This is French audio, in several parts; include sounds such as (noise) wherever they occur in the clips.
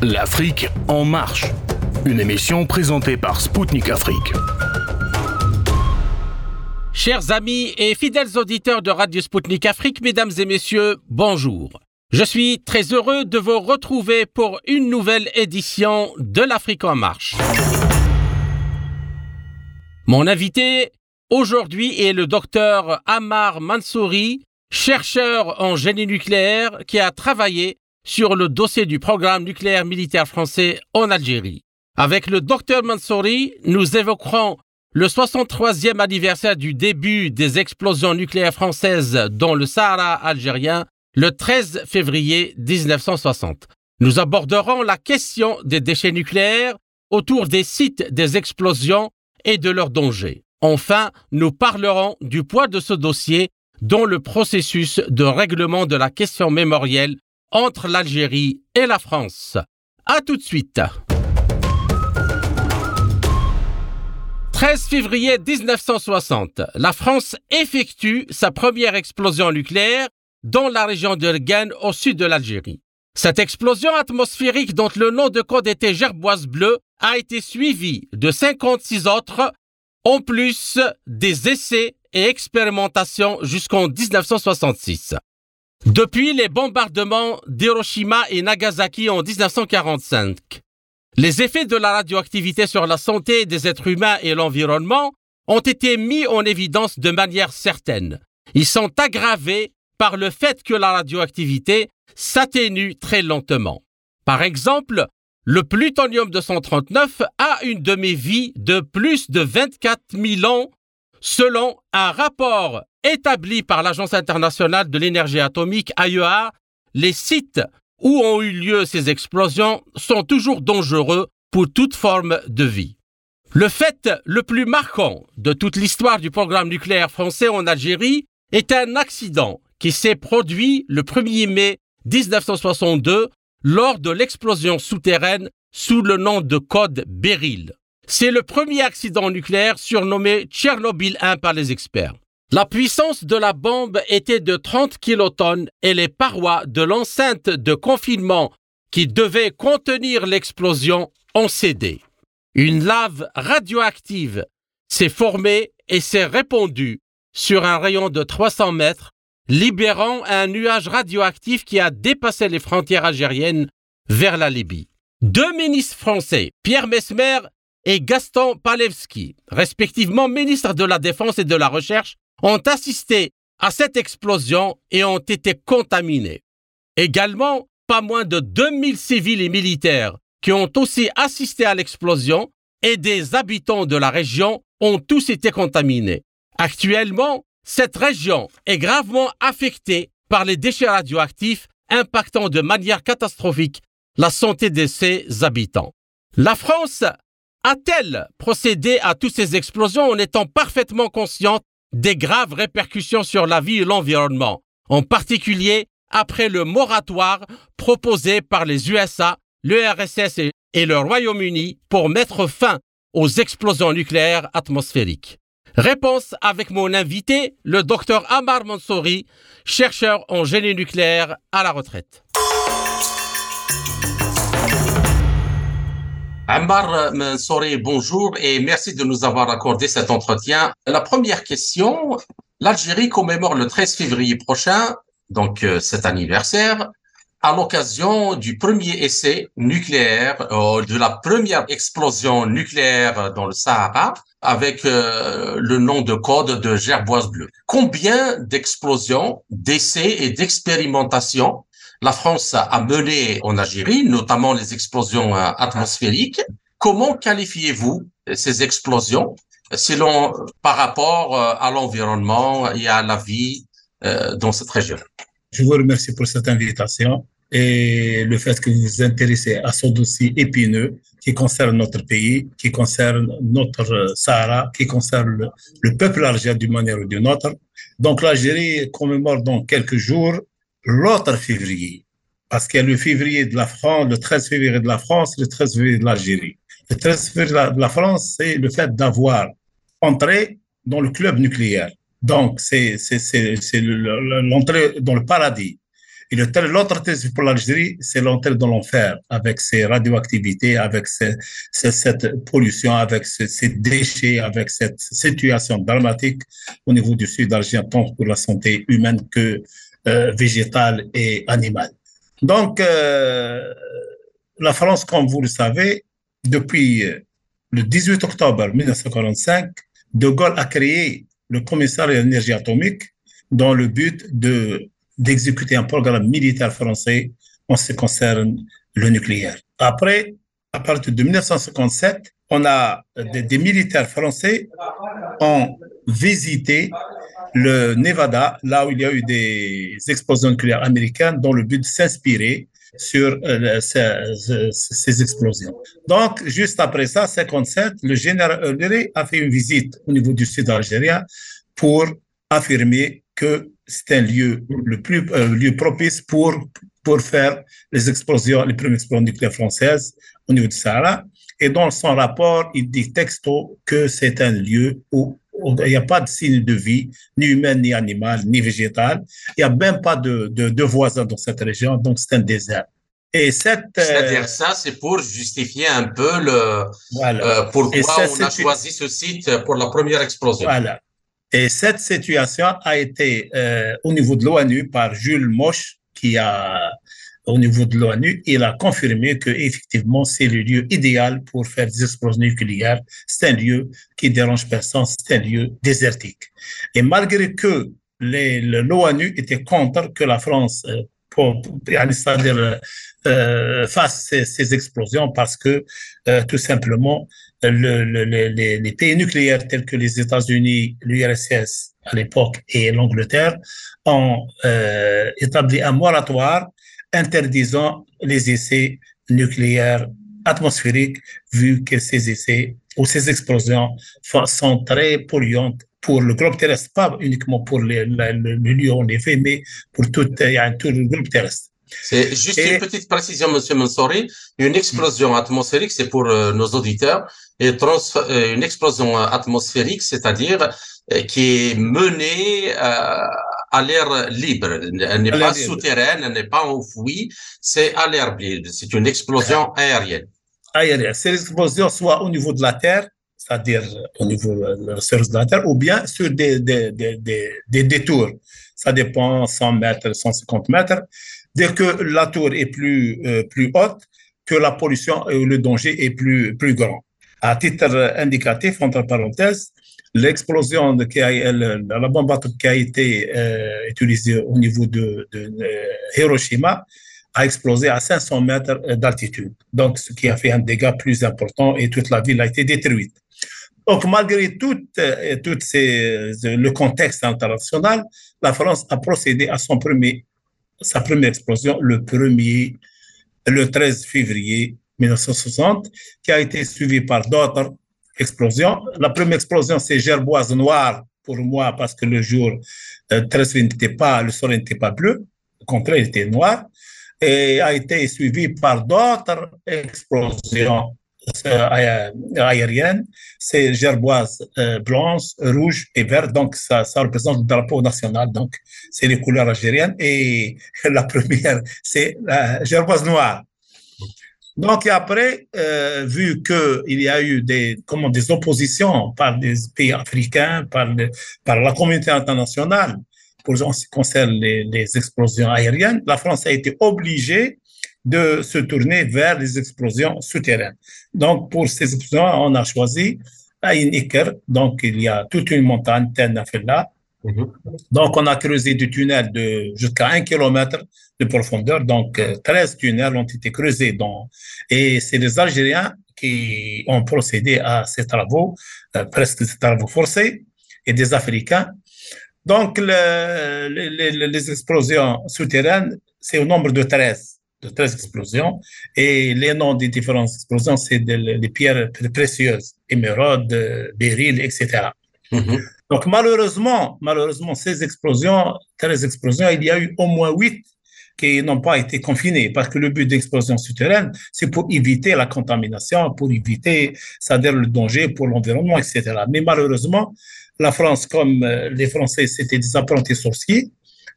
L'Afrique en marche. Une émission présentée par Spoutnik Afrique. Chers amis et fidèles auditeurs de Radio Spoutnik Afrique, mesdames et messieurs, bonjour. Je suis très heureux de vous retrouver pour une nouvelle édition de l'Afrique en marche. Mon invité aujourd'hui est le docteur Amar Mansouri, chercheur en génie nucléaire qui a travaillé sur le dossier du programme nucléaire militaire français en Algérie. Avec le docteur Mansouri, nous évoquerons le 63e anniversaire du début des explosions nucléaires françaises dans le Sahara algérien le 13 février 1960. Nous aborderons la question des déchets nucléaires autour des sites des explosions et de leurs dangers. Enfin, nous parlerons du poids de ce dossier dans le processus de règlement de la question mémorielle entre l'Algérie et la France. À tout de suite. 13 février 1960, la France effectue sa première explosion nucléaire dans la région d'Ergen au sud de l'Algérie. Cette explosion atmosphérique dont le nom de code était Gerboise bleue a été suivie de 56 autres, en plus des essais et expérimentations jusqu'en 1966. Depuis les bombardements d'Hiroshima et Nagasaki en 1945, les effets de la radioactivité sur la santé des êtres humains et l'environnement ont été mis en évidence de manière certaine. Ils sont aggravés par le fait que la radioactivité s'atténue très lentement. Par exemple, le plutonium 239 a une demi-vie de plus de 24 000 ans selon un rapport établi par l'Agence internationale de l'énergie atomique AEA, les sites où ont eu lieu ces explosions sont toujours dangereux pour toute forme de vie. Le fait le plus marquant de toute l'histoire du programme nucléaire français en Algérie est un accident qui s'est produit le 1er mai 1962 lors de l'explosion souterraine sous le nom de code Beryl. C'est le premier accident nucléaire surnommé Tchernobyl 1 par les experts. La puissance de la bombe était de 30 kilotonnes et les parois de l'enceinte de confinement qui devait contenir l'explosion ont cédé. Une lave radioactive s'est formée et s'est répandue sur un rayon de 300 mètres, libérant un nuage radioactif qui a dépassé les frontières algériennes vers la Libye. Deux ministres français, Pierre Mesmer et Gaston Palevski, respectivement ministres de la Défense et de la Recherche, ont assisté à cette explosion et ont été contaminés. Également, pas moins de 2000 civils et militaires qui ont aussi assisté à l'explosion et des habitants de la région ont tous été contaminés. Actuellement, cette région est gravement affectée par les déchets radioactifs impactant de manière catastrophique la santé de ses habitants. La France a-t-elle procédé à toutes ces explosions en étant parfaitement consciente des graves répercussions sur la vie et l'environnement, en particulier après le moratoire proposé par les USA, l'URSS et le Royaume-Uni pour mettre fin aux explosions nucléaires atmosphériques. Réponse avec mon invité, le docteur Amar Mansouri, chercheur en génie nucléaire à la retraite. Ammar Mansouri, bonjour et merci de nous avoir accordé cet entretien. La première question, l'Algérie commémore le 13 février prochain, donc euh, cet anniversaire, à l'occasion du premier essai nucléaire, euh, de la première explosion nucléaire dans le Sahara, avec euh, le nom de code de Gerboise bleue. Combien d'explosions, d'essais et d'expérimentations la France a mené en Algérie, notamment les explosions euh, atmosphériques. Comment qualifiez-vous ces explosions selon par rapport euh, à l'environnement et à la vie euh, dans cette région? Je vous remercie pour cette invitation et le fait que vous vous intéressez à ce dossier épineux qui concerne notre pays, qui concerne notre Sahara, qui concerne le peuple algérien d'une manière ou d'une autre. Donc l'Algérie commémore dans quelques jours l'autre février, parce qu'il y a le février de la France, le 13 février de la France, le 13 février de l'Algérie. Le 13 février de la France, c'est le fait d'avoir entré dans le club nucléaire. Donc, c'est l'entrée dans le paradis. Et l'autre alternative pour l'Algérie, c'est l'entrée dans l'enfer avec ses radioactivités, avec cette pollution, avec ces déchets, avec cette situation dramatique au niveau du sud algérien, tant pour la santé humaine que euh, végétale et animale. Donc, euh, la France, comme vous le savez, depuis le 18 octobre 1945, De Gaulle a créé le commissariat de l'énergie atomique dans le but de d'exécuter un programme militaire français en ce qui concerne le nucléaire. Après, à partir de 1957, on a des, des militaires français ont visité le Nevada, là où il y a eu des explosions nucléaires américaines, dans le but de s'inspirer sur euh, ces, explosions. Donc, juste après ça, 57, le général Eulery a fait une visite au niveau du sud algérien pour affirmer que c'est un lieu le plus euh, lieu propice pour pour faire les explosions, les premières explosions nucléaires françaises au niveau du Sahara. Et dans son rapport, il dit texto que c'est un lieu où il n'y a pas de signe de vie, ni humain, ni animal, ni végétal. Il n'y a même pas de, de, de, voisins dans cette région, donc c'est un désert. Et cette. Euh, C'est-à-dire ça, c'est pour justifier un peu le. Voilà. Euh, pourquoi on a choisi ce site pour la première explosion. Voilà. Et cette situation a été euh, au niveau de l'ONU par Jules Moche, qui a au niveau de l'ONU, il a confirmé que effectivement c'est le lieu idéal pour faire des explosions nucléaires. C'est un lieu qui dérange personne, c'est un lieu désertique. Et malgré que l'ONU était contre que la France euh, euh, fasse ces, explosions parce que euh, tout simplement le, le, les, pays nucléaires tels que les États-Unis, l'URSS à l'époque et l'Angleterre ont euh, établi un moratoire interdisant les essais nucléaires atmosphériques vu que ces essais ou ces explosions sont très polluantes pour le globe terrestre, pas uniquement pour le, lieu où on est fait, mais pour tout, tout le globe terrestre. C'est juste une petite précision, Monsieur Mansouri. Une explosion atmosphérique, c'est pour euh, nos auditeurs, et euh, une explosion atmosphérique, c'est-à-dire euh, qui est menée à l'air libre. Elle n'est pas souterraine, elle n'est pas enfouie, c'est à l'air libre. C'est une explosion aérienne. Aérienne. C'est l'explosion soit au niveau de la Terre, c'est-à-dire au niveau de la surface de la Terre, ou bien sur des, des, des, des, des détours. Ça dépend, 100 mètres, 150 mètres. Dès que la tour est plus, euh, plus haute, que la pollution et le danger est plus, plus grand. À titre indicatif, entre parenthèses, l'explosion de la bombe qui a été euh, utilisée au niveau de, de, Hiroshima a explosé à 500 mètres d'altitude. Donc, ce qui a fait un dégât plus important et toute la ville a été détruite. Donc, malgré tout, euh, ces, le contexte international, la France a procédé à son premier sa première explosion le 1er, le 13 février 1960, qui a été suivie par d'autres explosions. La première explosion, c'est Gerboise Noire pour moi parce que le jour 13 euh, n'était pas, le soleil n'était pas bleu, au contraire, il était noir, et a été suivi par d'autres explosions euh, aérienne, c'est gerboise euh, blanche, rouge et verte. Donc, ça, représente le drapeau national. Donc, c'est les couleurs algériennes. Et (laughs) la première, c'est gerboise noire. Donc, après, euh, vu qu'il y a eu des, comment, des oppositions par des pays africains, par, par la communauté internationale, pour ce qui concerne les, explosions aériennes, la France a été obligée de se tourner vers les explosions souterraines. Donc, pour ces explosions, on a choisi Aïn Iker. Donc, il y a toute une montagne, Tennafella. Mm Donc, on a creusé des tunnels de jusqu'à un kilomètre de profondeur. Donc, 13 tunnels ont été creusés. Et c'est les Algériens qui ont procédé à ces travaux, euh, presque des travaux forcés, et des Africains. Donc, le, les, explosions souterraines, c'est au nombre de 13 de 13 explosions. Et les noms des différentes explosions, c'est des pierres précieuses, émeraudes, béryl, etc. Mm-hmm. Donc, malheureusement, malheureusement, ces explosions, 13 explosions, il y a eu au moins 8 qui n'ont pas été confinées parce que le but d'explosion souterraine, c'est pour éviter la contamination, pour éviter, c'est-à-dire le danger pour l'environnement, etc. Mais malheureusement, la France, comme euh, les Français, c'était des apprentis sorciers,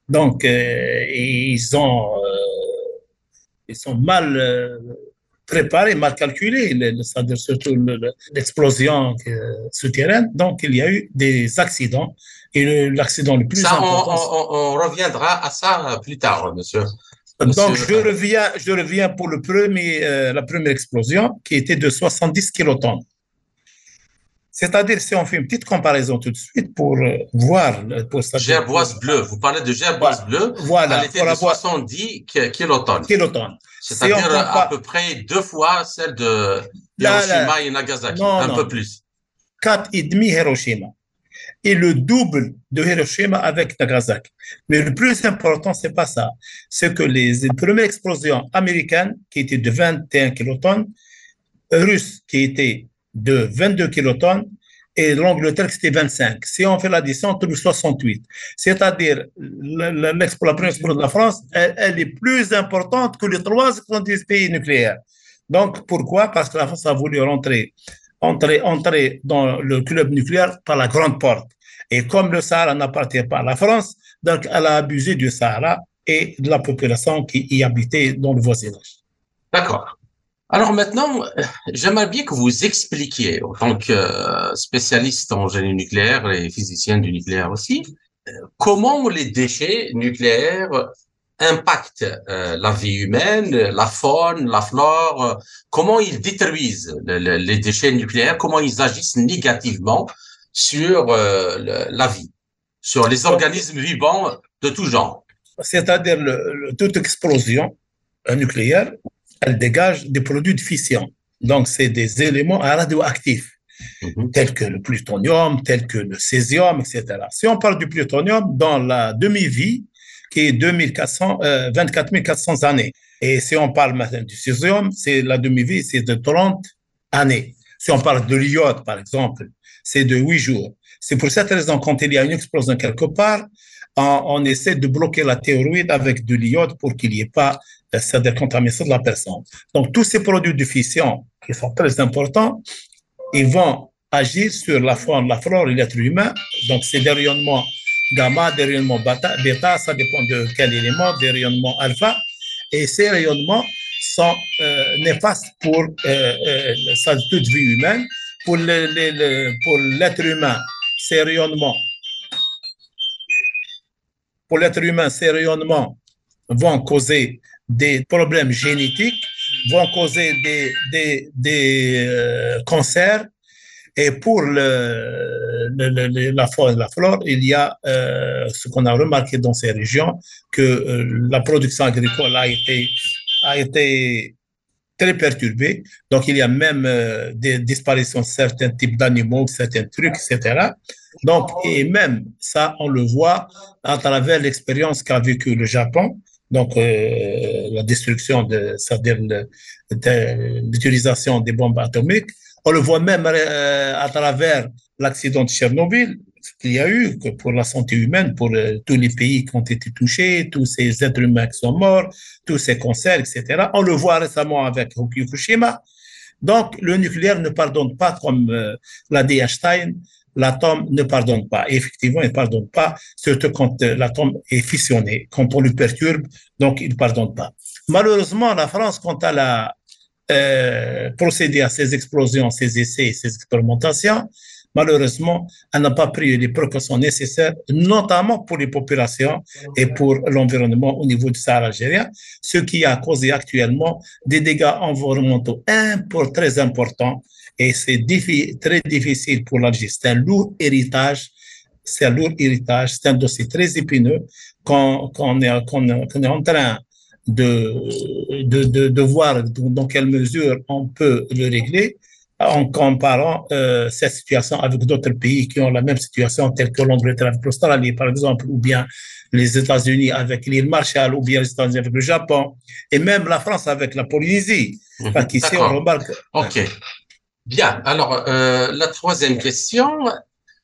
Donc, ils ont, ils sont mal préparés, mal calculés, c'est-à-dire surtout l'explosion souterraine. Donc, il y a eu des accidents. Et l'accident le, plus important. On, on, reviendra à ça plus tard, monsieur. Donc, je reviens, je reviens pour le premier, la première explosion qui était de 70 kilotonnes. C'est-à-dire, si on fait une petite comparaison tout de suite pour euh, voir. Pour gerboise bleue, vous parlez de gerboise bleue. Voilà. Elle était de 70 kilotonnes. Kilotonnes. C'est-à-dire à peu près deux fois celle de Hiroshima et Nagasaki, un peu plus. Quatre et demi Hiroshima et le double de Hiroshima avec Nagasaki. Mais le plus important, c'est pas ça. C'est que les, les premières explosions américaines, qui étaient de 21 kilotonnes, russes, qui étaient de 22 kilotonnes et l'Angleterre, c'était 25. Si on fait l'addition, entre 68. C'est-à-dire, la, de la France, elle, est plus importante que les trois pays nucléaires. Donc, pourquoi? Parce que la France a voulu rentrer, entrer, entrer dans le club nucléaire par la grande porte. Et comme le Sahara n'appartient pas à la France, donc elle a abusé du Sahara et de la population qui y habitait dans le voisinage. D'accord. Alors maintenant, j'aimerais bien que vous expliquiez, en tant que euh, spécialiste en génie nucléaire et physicien du nucléaire aussi, euh, comment les déchets nucléaires impactent euh, la vie humaine, la faune, la flore, comment ils détruisent les déchets nucléaires, comment ils agissent négativement sur la vie, sur les organismes vivants de tout genre. C'est-à-dire toute explosion nucléaire elle dégage des produits de fission. Donc, c'est des éléments radioactifs, mhm. tels que le plutonium, tels que le césium, etc. Si on parle du plutonium, dans la demi-vie, qui est 2400, 24 400 années. Et si on parle maintenant du césium, c'est la demi-vie, c'est de 30 années. Si on parle de l'iode, par exemple, c'est de 8 jours. C'est pour cette raison, quand il y a une explosion quelque part, on, essaie de bloquer la théoroïde avec de l'iode pour qu'il n'y ait pas cette décontamination de la personne. Donc, tous ces produits fission qui sont très importants, ils vont agir sur la faune, la flore et l'être humain. Donc, c'est des rayonnements gamma, des rayonnements bêta, ça dépend de quel élément, des rayonnements alpha. Et ces rayonnements sont euh, néfastes pour euh, euh, toute vie humaine. Pour l'être humain, ces rayonnements pour l'être humain, ces rayonnements vont causer des problèmes génétiques, vont causer des, des, des euh, cancers. Et pour le, la faune et la flore, il y a euh, ce qu'on a remarqué dans ces régions, que euh, la production agricole a été, a été très perturbée. Donc, il y a même des disparitions de certains types d'animaux, certains trucs, etc. Donc, et même ça, on le voit à travers l'expérience qu'a vécu le Japon. Donc, euh, la destruction de, c'est-à-dire l'utilisation des bombes atomiques. On le voit même euh, à travers l'accident de Tchernobyl qu'il y a eu que pour la santé humaine, pour euh, tous les pays qui ont été touchés, tous ces êtres humains qui sont morts, tous ces cancers, etc. On le voit récemment avec Fukushima. Donc, le nucléaire ne pardonne pas, comme l'a dit Einstein, l'atome ne pardonne pas. effectivement, il ne pardonne pas, surtout quand euh, l'atome est fissionné, quand on le perturbe, donc il ne pardonne pas. Malheureusement, la France, quand elle a euh, à ces explosions, ces essais, ces expérimentations, malheureusement, elle n'a pas pris les précautions nécessaires, notamment pour les populations et pour l'environnement au niveau du Sahara algérien, ce qui a causé actuellement des dégâts environnementaux très importants et c'est très difficile pour l'Algérie. C'est un lourd héritage. C'est un lourd héritage. C'est un dossier très épineux qu'on est, est, en train de, de, de, de, voir dans quelle mesure on peut le régler en comparant euh, cette situation avec d'autres pays qui ont la même situation, telle que l'Angleterre avec l'Australie, par exemple, ou bien les États-Unis avec l'île Marshall, ou bien les États-Unis avec le Japon, et même la France avec la Polynésie. Mmh, qu'ici, on remarque. OK. Bien. Alors, euh, la troisième question.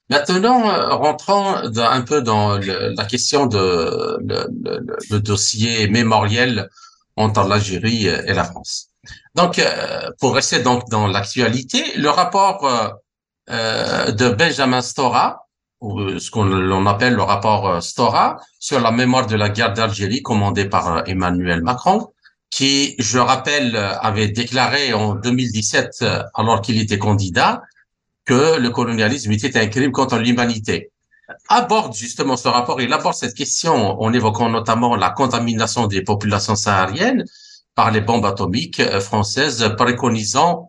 Maintenant, euh, rentrons un peu dans la question de le, dossier mémoriel entre l'Algérie et la France. Donc, euh, pour rester donc dans l'actualité, le rapport euh, de Benjamin Stora ou ce qu'on appelle le rapport Stora sur la mémoire de la guerre d'Algérie commandé par Emmanuel Macron, qui, je rappelle, avait déclaré en 2017, alors qu'il était candidat, que le colonialisme était un crime contre l'humanité. Aborde justement ce rapport, il aborde cette question en évoquant notamment la contamination des populations sahariennes par les bombes atomiques françaises, préconisant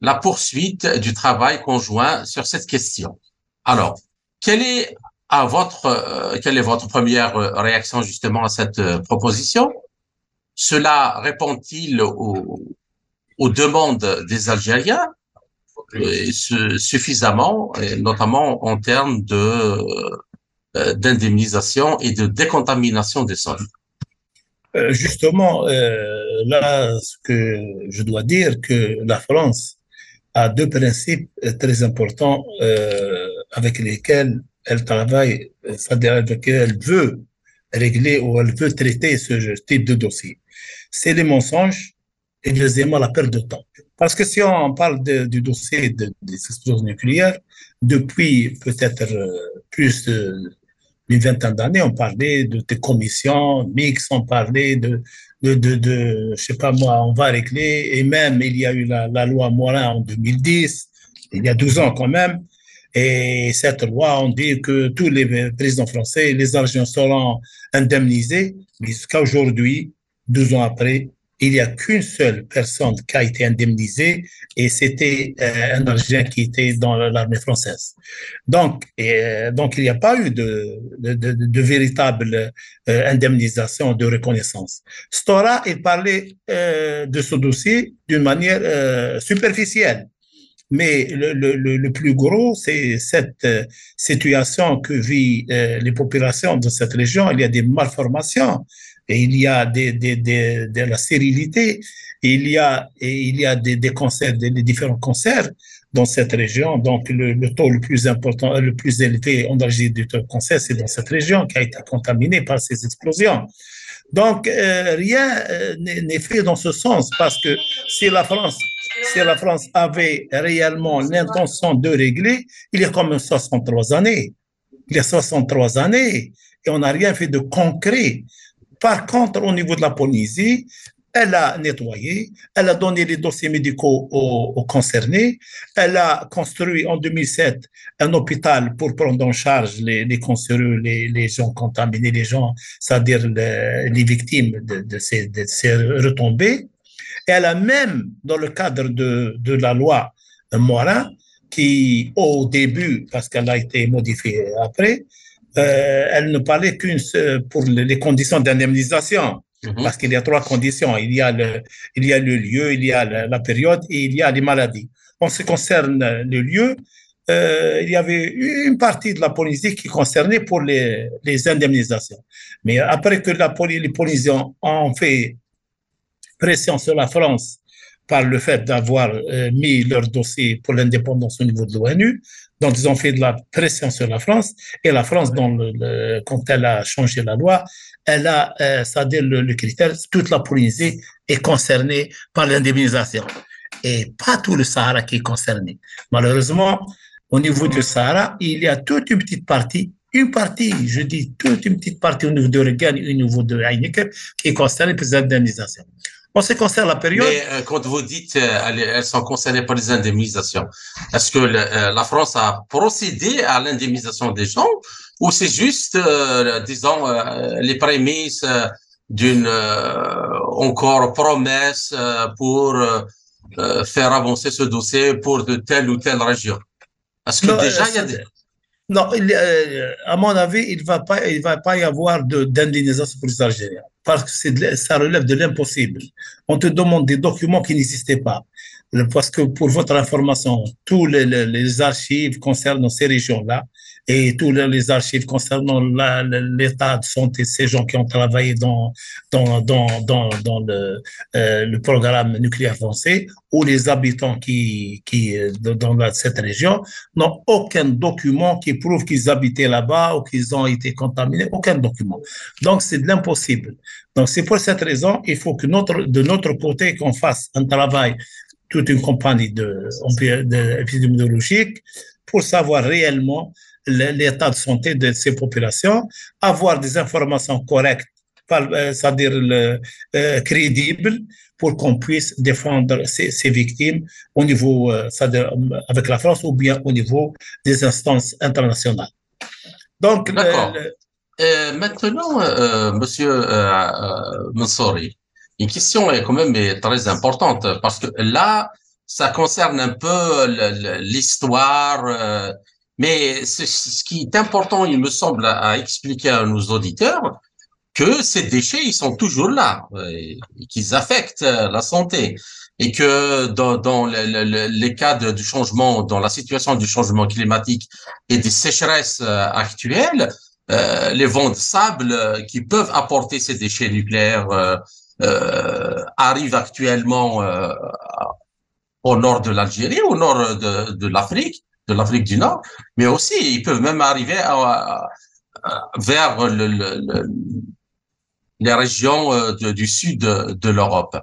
la poursuite du travail conjoint sur cette question. Alors, quelle est à votre euh, quelle est votre première réaction justement à cette euh, proposition? Cela répond-il aux, demandes des Algériens suffisamment, notamment en termes euh, d'indemnisation et de décontamination des sols? Euh, justement, euh, là, ce que je dois dire, que la France a deux principes très importants avec lesquels elle travaille, c'est-à-dire avec lesquels elle veut régler ou elle veut traiter ce type de dossier. C'est les mensonges et deuxièmement la perte de temps. Parce que si on parle du dossier des explosions nucléaires, depuis peut-être euh, plus d'une vingtaine d'années, on parlait de, commissions mixtes, on parlait de, de, de, je sais pas moi, on va régler, et même il y a eu la, loi Morin en 2010, il y a 12 ans quand même, et cette loi, on dit que tous les présidents français, les argents seront indemnisés, jusqu'à aujourd'hui, 12 ans après, il n'y a qu'une seule personne qui a été indemnisée et c'était euh, un Algérien qui était dans l'armée française. Donc, euh, donc il n'y a pas eu de, véritable euh, indemnisation, de reconnaissance. Stora, il parlait de ce dossier d'une manière superficielle. Mais le, le, plus gros, c'est cette situation que vivent les populations de cette région. Il y a des malformations et il y a de la stérilité, il y a, des, cancers, des, différents cancers dans cette région. Donc, le, taux le plus important, le plus élevé en Algérie du taux de cancer, c'est dans cette région qui a été contaminée par ces explosions. Donc, euh, rien euh, n'est fait dans ce sens parce que si la France, si la France avait réellement l'intention de régler, il y a comme 63 années. Il y a 63 années et on n'a rien fait de concret. Par contre, au niveau de la Polynésie, elle a nettoyé, elle a donné les dossiers médicaux aux, concernés, elle a construit en 2007 un hôpital pour prendre en charge les, les les, gens contaminés, les gens, c'est-à-dire les, victimes de, ces, retombées. Et elle a même, dans le cadre de, de la loi Morin, qui au début, parce qu'elle a été modifiée après, euh, elle ne parlait qu'une pour les conditions d'indemnisation. Mhm. Parce qu'il y a trois conditions. Il y a le, il y a le lieu, il y a la, période et il y a les maladies. En ce qui concerne le lieu, euh, il y avait une partie de la Polynésie qui concernait pour les, les indemnisations. Mais après que la, les Polynésiens ont fait pression sur la France par le fait d'avoir euh, mis leur dossier pour l'indépendance au niveau de l'ONU, donc, ils ont fait de la pression sur la France et la France, quand elle a changé la loi, elle a, euh, c'est-à-dire le, critère, toute la Polynésie est concernée par l'indemnisation et pas tout le Sahara qui est concerné. Malheureusement, au niveau du Sahara, il y a toute une petite partie, une partie, je dis toute une petite partie au niveau de Regan et au niveau de Heineken qui est concernée par l'indemnisation. En ce qui concerne la période. Mais euh, quand vous dites euh, elles, sont concernées par les indemnisations, est-ce que euh, la France a procédé à l'indemnisation des gens ou c'est juste, disons, les prémices d'une encore promesse pour faire avancer ce dossier pour de telle ou telle région? Est-ce que déjà il y a des. Non, à mon avis, il va pas, il va pas y avoir d'indemnisation pour les Algériens parce que ça relève de l'impossible. On te demande des documents qui n'existaient pas. Parce que pour votre information, tous les, les archives concernant ces régions-là et tous les archives concernant l'état de santé ces gens qui ont travaillé dans, dans, dans, dans, le, euh, le programme nucléaire français ou les habitants qui, qui dans cette région n'ont aucun document qui prouve qu'ils habitaient là-bas ou qu'ils ont été contaminés, aucun document. Donc c'est de l'impossible. Donc c'est pour cette raison, il faut que notre, de notre côté qu'on fasse un travail toute une compagnie de, de épidémiologique pour savoir réellement l'état de santé de ces populations, avoir des informations correctes, euh, c'est-à-dire euh, crédibles, pour qu'on puisse défendre ces, ces, victimes au niveau, euh, c'est-à-dire avec la France ou bien au niveau des instances internationales. Donc. Euh, maintenant, euh, Monsieur euh, Mansouri, une question est quand même très importante parce que là, ça concerne un peu l'histoire, mais ce qui est important, il me semble, à expliquer à nos auditeurs, que ces déchets, ils sont toujours là, et, qu'ils affectent la santé, et que dans, dans les cas de, du changement, dans la situation du changement climatique et des sécheresses actuelles, euh, les vents de sable euh, qui peuvent apporter ces déchets nucléaires euh, euh arrivent actuellement au nord de l'Algérie, au nord de, de l'Afrique, de l'Afrique du Nord, mais aussi ils peuvent même arriver vers le, le, les régions du sud de, de l'Europe.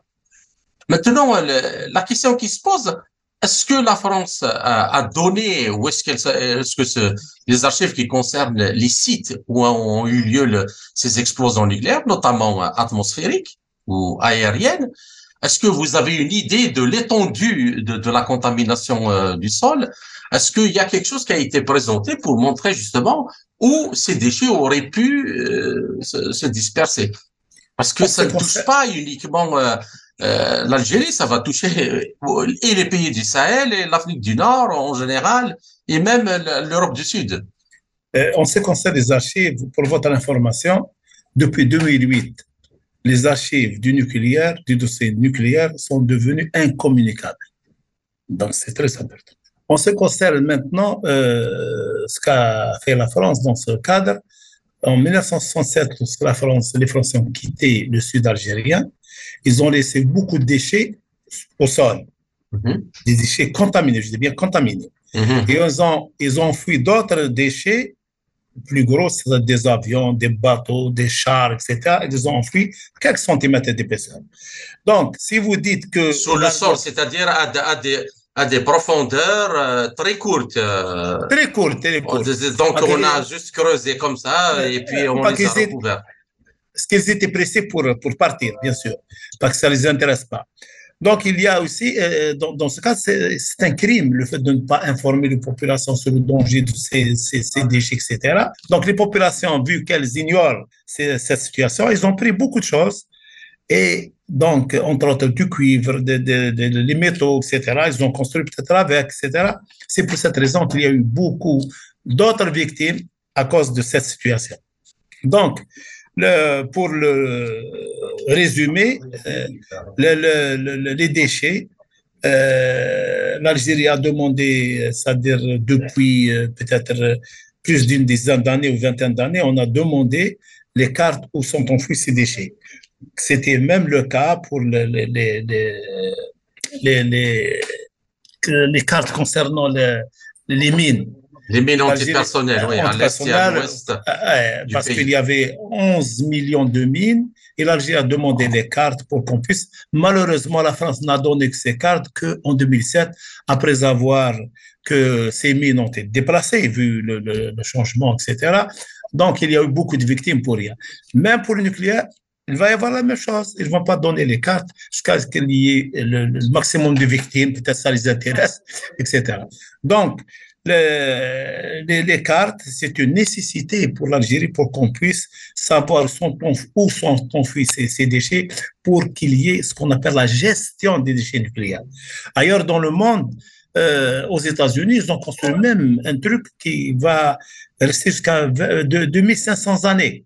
Maintenant, la question qui se pose, est-ce que la France a, donné, ou est-ce qu'elle, est-ce que les archives qui concernent les sites où ont eu lieu ces explosions nucléaires, notamment atmosphériques ou aériennes, est-ce que vous avez une idée de l'étendue de, la contamination euh, du sol? Est-ce qu'il y a quelque chose qui a été présenté pour montrer justement où ces déchets auraient pu euh, se, disperser? Parce que ça ne touche pas uniquement euh, euh, l'Algérie, ça va toucher et les pays du Sahel et l'Afrique du Nord en général et même l'Europe du Sud. En ce qui concerne les archives, pour votre information, depuis 2008, les archives du nucléaire, du dossier nucléaire, sont devenues incommunicables. Donc, c'est très important. En ce qui concerne maintenant euh, ce qu'a fait la France dans ce cadre, en 1967, lorsque la France, les Français ont quitté le sud algérien, ils ont laissé beaucoup de déchets au sol. Mhm. Des déchets contaminés, je dis bien contaminés. Mhm. Et ils ont, ils ont fui d'autres déchets plus gros, des avions, des bateaux, des chars, etc. Ils ont enfui quelques centimètres d'épaisseur. Donc, si vous dites que... Sur le sol, c'est-à-dire à, des, à des profondeurs euh, très courtes. Euh, très courtes, très courtes. Donc, on a juste creusé comme ça et puis on les a recouverts ce qu'ils étaient pressés pour, pour partir, bien sûr, parce que ça ne les intéresse pas. Donc, il y a aussi, euh, dans, dans, ce cas, c'est un crime, le fait de ne pas informer les populations sur le danger de ces, ces, ces déchets, etc. Donc, les populations, vu qu'elles ignorent cette situation, ils ont pris beaucoup de choses. Et donc, entre autres, du cuivre, des de, de, les métaux, etc. Ils ont construit peut-être avec, etc. C'est pour cette raison qu'il y a eu beaucoup d'autres victimes à cause de cette situation. Donc, pour le résumer, euh, le, le, les déchets, euh, l'Algérie a demandé, c'est-à-dire depuis euh, peut-être plus d'une dizaine d'années ou vingtaine d'années, on a demandé les cartes où sont enfouis ces déchets. C'était même le cas pour les, les, les, les, cartes concernant les mines. Les mines antipersonnelles, oui, à l'est et à l'ouest. Euh, parce qu'il y avait 11 millions de mines et l'Algérie a demandé des cartes pour qu'on puisse. Malheureusement, la France n'a donné que ces cartes qu'en 2007, après avoir que ces mines ont été déplacées, vu le, le, le, changement, etc. Donc, il y a eu beaucoup de victimes pour rien. Même pour le nucléaire, il va y avoir la même chose. Ils vont pas donner les cartes jusqu'à ce qu'il y ait le, maximum de victimes, peut-être ça les intéresse, etc. Donc, les, cartes, c'est une nécessité pour l'Algérie pour qu'on puisse savoir où sont enfouis ces, déchets pour qu'il y ait ce qu'on appelle la gestion des déchets nucléaires. Ailleurs dans le monde, euh, aux États-Unis, ils ont construit même un truc qui va rester jusqu'à 2500 années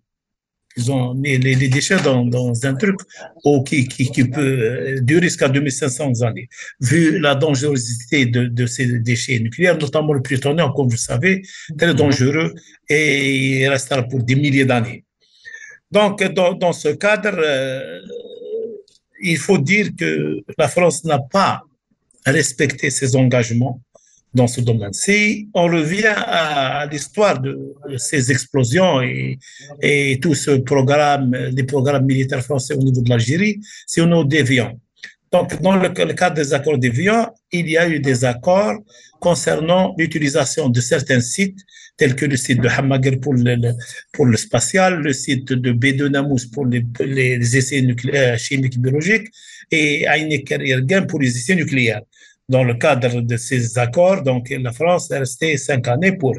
ils ont mis les, les déchets dans, dans, un truc au, qui, qui, qui, peut euh, durer jusqu'à 2500 années. Vu la dangerosité de, de, ces déchets nucléaires, notamment le plutonium, comme vous savez, très dangereux et il restera pour des milliers d'années. Donc, dans, dans, ce cadre, euh, il faut dire que la France n'a pas respecté ses engagements dans ce domaine. Si on revient à, l'histoire de, ces explosions et, et, tout ce programme, les programmes militaires français au niveau de l'Algérie, si on nous déviant, Donc, dans le, cadre des accords d'Évian, il y a eu des accords concernant l'utilisation de certains sites, tels que le site de Hamager pour le, pour le spatial, le site de B2 Namous pour les, essais nucléaires, chimiques, biologiques, et Heinecker Yergen pour les essais nucléaires. Dans le cadre de ces accords, donc la France est restée cinq années pour.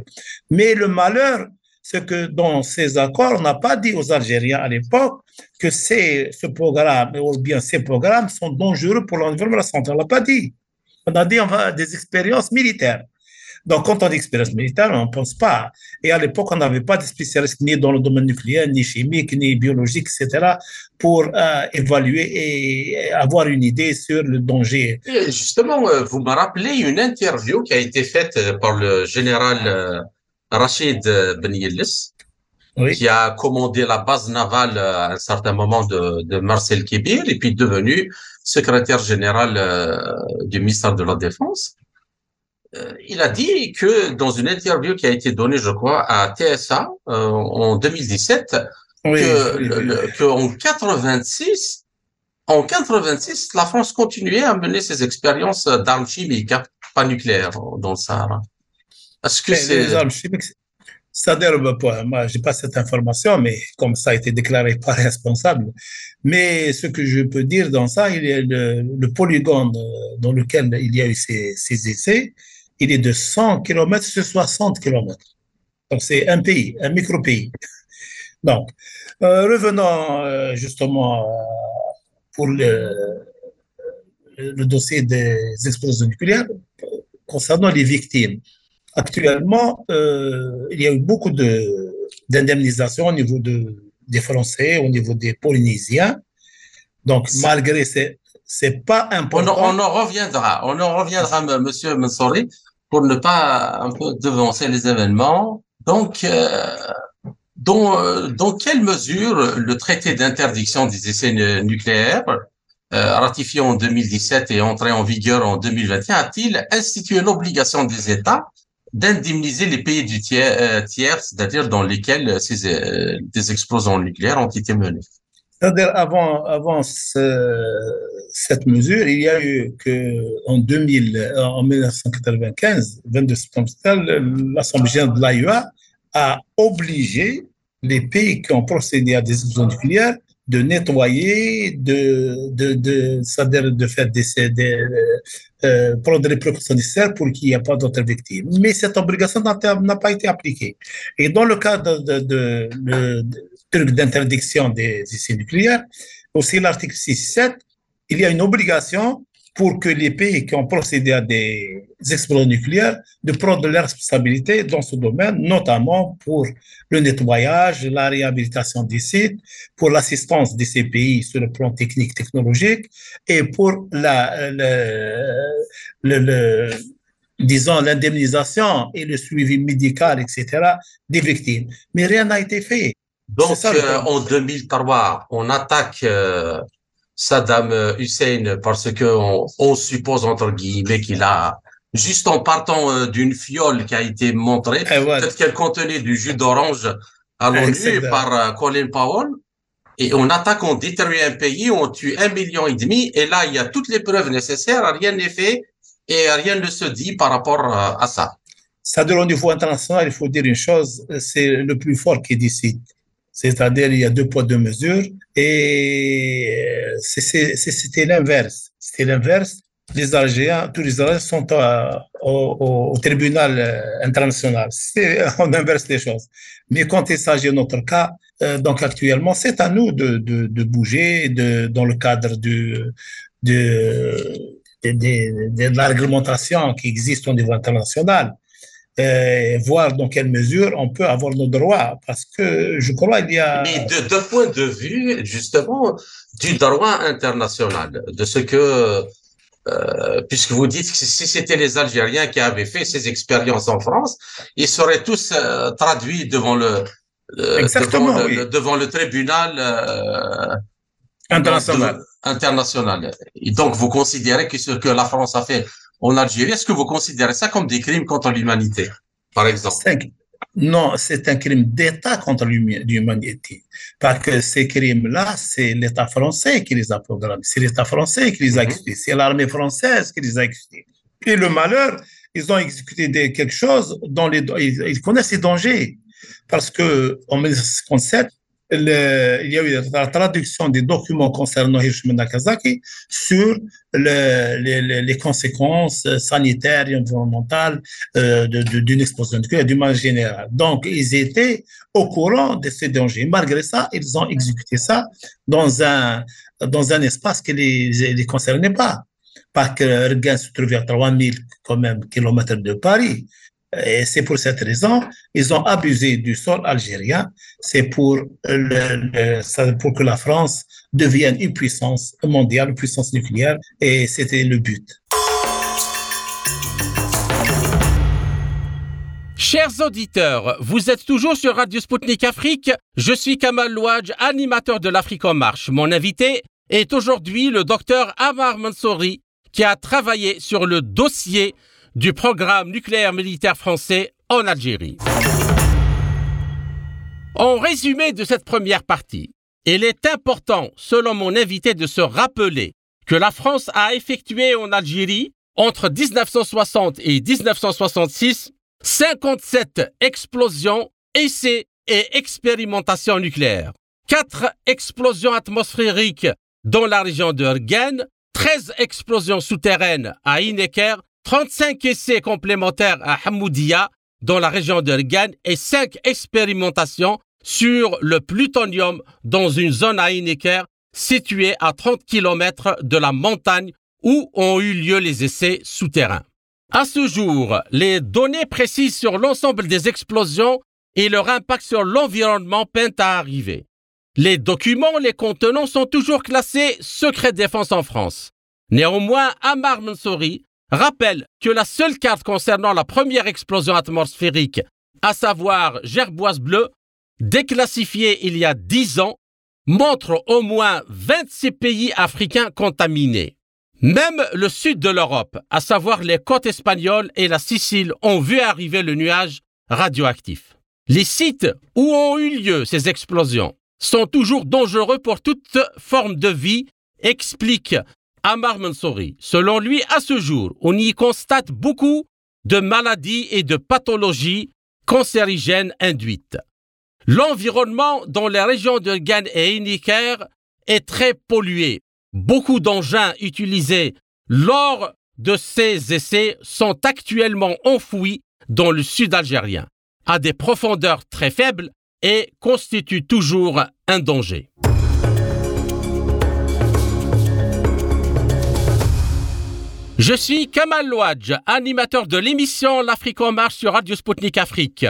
Mais le malheur, c'est que dans ces accords, on n'a pas dit aux Algériens à l'époque que ce programme, ou bien ces programmes sont dangereux pour l'environnement. On l'a pas dit. On a dit on va des expériences militaires. Donc, quand on dit expérience militaire, on ne pense pas. Et à l'époque, on n'avait pas de spécialistes ni dans le domaine nucléaire, ni chimique, ni biologique, etc., pour euh, évaluer et avoir une idée sur le danger. justement, euh, vous me rappelez une interview qui a été faite euh, par le général Rachid Ben Yillis, qui a commandé la base navale à un certain moment de, de Marcel Kébir et puis devenu secrétaire général du ministère de la Défense. Euh, il a dit que dans une interview qui a été donnée, je crois, à TSA euh, en 2017, que, que en 86, en 86, la France continuait à mener ses expériences d'armes chimiques, hein, pas nucléaires, dans le Sahara. Est-ce que c'est les armes chimiques c'est-à-dire, moi, j'ai pas cette information, mais comme ça a été déclaré par responsable. Mais ce que je peux dire dans ça, il y a le, le polygone dans lequel il y a eu ces, ces essais il est de 100 km sur 60 km. Donc c'est un pays, un micro-pays. (laughs) Donc, euh, revenons euh, justement euh, pour le, le, dossier des explosions nucléaires concernant les victimes. Actuellement, il y a eu beaucoup d'indemnisation au niveau de, des Français, au niveau des Polynésiens. Donc, malgré ces, c'est pas important. On, en reviendra, on en reviendra, monsieur Mansouri pour ne pas un peu devancer les événements. Donc, euh, dans, euh, dans quelle mesure le traité d'interdiction des essais nucléaires, euh, ratifié en 2017 et entré en vigueur en 2021, a-t-il institué l'obligation des États d'indemniser les pays du tiers, tiers c'est-à-dire dans lesquels ces, des explosions nucléaires ont été menées? C'est-à-dire, avant, avant cette mesure, il y a eu que en 2000, en 1995, 22 septembre, l'Assemblée générale de l'AIEA a obligé les pays qui ont procédé à des explosions nucléaires de nettoyer, de, de, de, de faire des, des euh, prendre des précautions nécessaires pour qu'il n'y ait pas d'autres victimes. Mais cette obligation n'a pas été appliquée. Et dans le cadre de, de, de, truc d'interdiction des essais nucléaires, aussi l'article 6.7, il y a une obligation pour que les pays qui ont procédé à des explosions nucléaires de prendre leurs responsabilités dans ce domaine, notamment pour le nettoyage, la réhabilitation des sites, pour l'assistance de ces pays sur le plan technique, technologique et pour la, le, le, disons, l'indemnisation et le suivi médical, etc., des victimes. Mais rien n'a été fait. Donc, euh, en 2003, on attaque euh, Saddam Hussein parce que on, suppose entre guillemets qu'il a juste en partant euh, d'une fiole qui a été montrée, peut-être qu'elle contenait du jus d'orange à l'ONU par Colin Powell. Et on attaque, on détruit un pays, on tue un million et demi, et là il y a toutes les preuves nécessaires, rien n'est fait et rien ne se dit par rapport à ça. Ça, de au niveau international, il faut dire une chose, c'est le plus fort qui décide. C'est-à-dire, il y a deux poids, deux mesures. Et c'était l'inverse. C'était l'inverse. Les Algériens, tous les Algériens sont au, tribunal euh, international. (laughs) On inverse les choses. Mais quand il s'agit de notre cas, euh, donc actuellement, c'est à nous de, de, de bouger de, dans le cadre de, de, de, la réglementation qui existe au niveau international. Euh, voir dans quelle mesure on peut avoir nos droits, parce que je crois qu'il y a... Mais de, de point de vue, justement, du droit international, de ce que, euh, puisque vous dites que si c'était les Algériens qui avaient fait ces expériences en France, ils seraient tous euh, traduits devant le, devant, le, devant le tribunal euh, international. international. Et donc, vous considérez que ce que la France a fait en Algérie, est-ce que vous considérez ça comme des crimes contre l'humanité, par exemple? Non, c'est un crime d'État contre l'humanité. Parce que ces crimes-là, c'est l'État français qui les a programmés. C'est l'État français qui les a mhm. exécutés. C'est l'armée française qui les a exécutés. Et le malheur, ils ont exécuté quelque chose dont les, ils, connaissent les dangers. Parce que en 1957, il y a eu la traduction des documents concernant Hiroshima Nagasaki sur les, conséquences sanitaires et environnementales euh, d'une explosion nucléaire d'une manière générale. Donc, ils étaient au courant de ces dangers. Malgré ça, ils ont exécuté ça dans un, dans un espace qui ne les, les concernait pas parce que Ergun se trouvait à 3000 quand même, kilomètres de Paris. Et c'est pour cette raison, ils ont abusé du sol algérien. C'est pour, que la France devienne une puissance mondiale, une puissance nucléaire. Et c'était le but. Chers auditeurs, vous êtes toujours sur Radio Sputnik Afrique. Je suis Kamal Louadj, animateur de l'Afrique en marche. Mon invité est aujourd'hui le docteur Amar Mansouri, qui a travaillé sur le dossier du programme nucléaire militaire français en Algérie. En résumé de cette première partie, il est important, selon mon invité, de se rappeler que la France a effectué en Algérie, entre 1960 et 1966, 57 explosions, essais et expérimentations nucléaires, 4 explosions atmosphériques dans la région de 13 explosions souterraines à Ineker, 35 essais complémentaires à Hamoudia dans la région de et 5 expérimentations sur le plutonium dans une zone à Ineker située à 30 km de la montagne où ont eu lieu les essais souterrains. À ce jour, les données précises sur l'ensemble des explosions et leur impact sur l'environnement peinent à arriver. Les documents les contenant sont toujours classés secret défense en France. Néanmoins, Amar Mansouri rappelle que la seule carte concernant la première explosion atmosphérique, à savoir Gerboise bleue, déclassifiée il y a dix ans, montre au moins 26 pays africains contaminés. Même le sud de l'Europe, à savoir les côtes espagnoles et la Sicile, ont vu arriver le nuage radioactif. Les sites où ont eu lieu ces explosions sont toujours dangereux pour toute forme de vie, explique Amar Mansouri. Selon lui, à ce jour, on y constate beaucoup de maladies et de pathologies cancérigènes induites. L'environnement dans les régions de Gan et Iniker est très pollué. Beaucoup d'engins utilisés lors de ces essais sont actuellement enfouis dans le sud algérien, à des profondeurs très faibles et constitue toujours un danger. Je suis Kamal Louadj, animateur de l'émission L'Afrique en marche sur Radio Sputnik Afrique.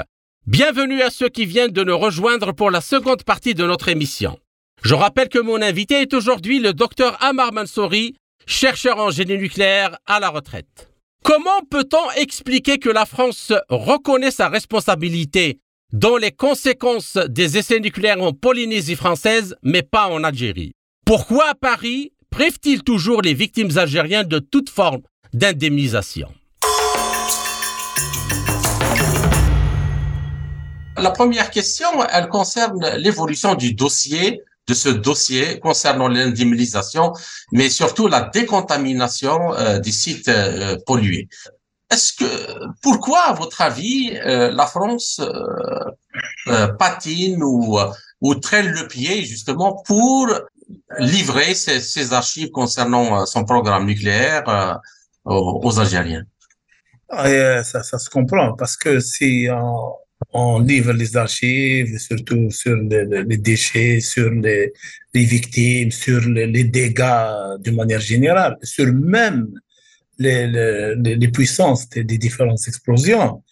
Bienvenue à ceux qui viennent de nous rejoindre pour la seconde partie de notre émission. Je rappelle que mon invité est aujourd'hui le docteur Amar Mansouri, chercheur en génie nucléaire à la retraite. Comment peut-on expliquer que la France reconnaît sa responsabilité dans les conséquences des essais nucléaires en Polynésie française, mais pas en Algérie? Pourquoi Paris prive-t-il toujours les victimes algériennes de toute forme d'indemnisation? La première question, elle concerne l'évolution du dossier, de ce dossier concernant l'indemnisation, mais surtout la décontamination euh, des sites euh, pollués. Est-ce que, pourquoi, à votre avis, euh, la France patine ou traîne le pied justement pour livrer ses, archives concernant son programme nucléaire aux, Algériens ah, ça, ça, se comprend parce que si on, livre les archives, surtout sur les, déchets, sur les, victimes, sur les, dégâts d'une manière générale, sur même les, puissances des, différentes explosions.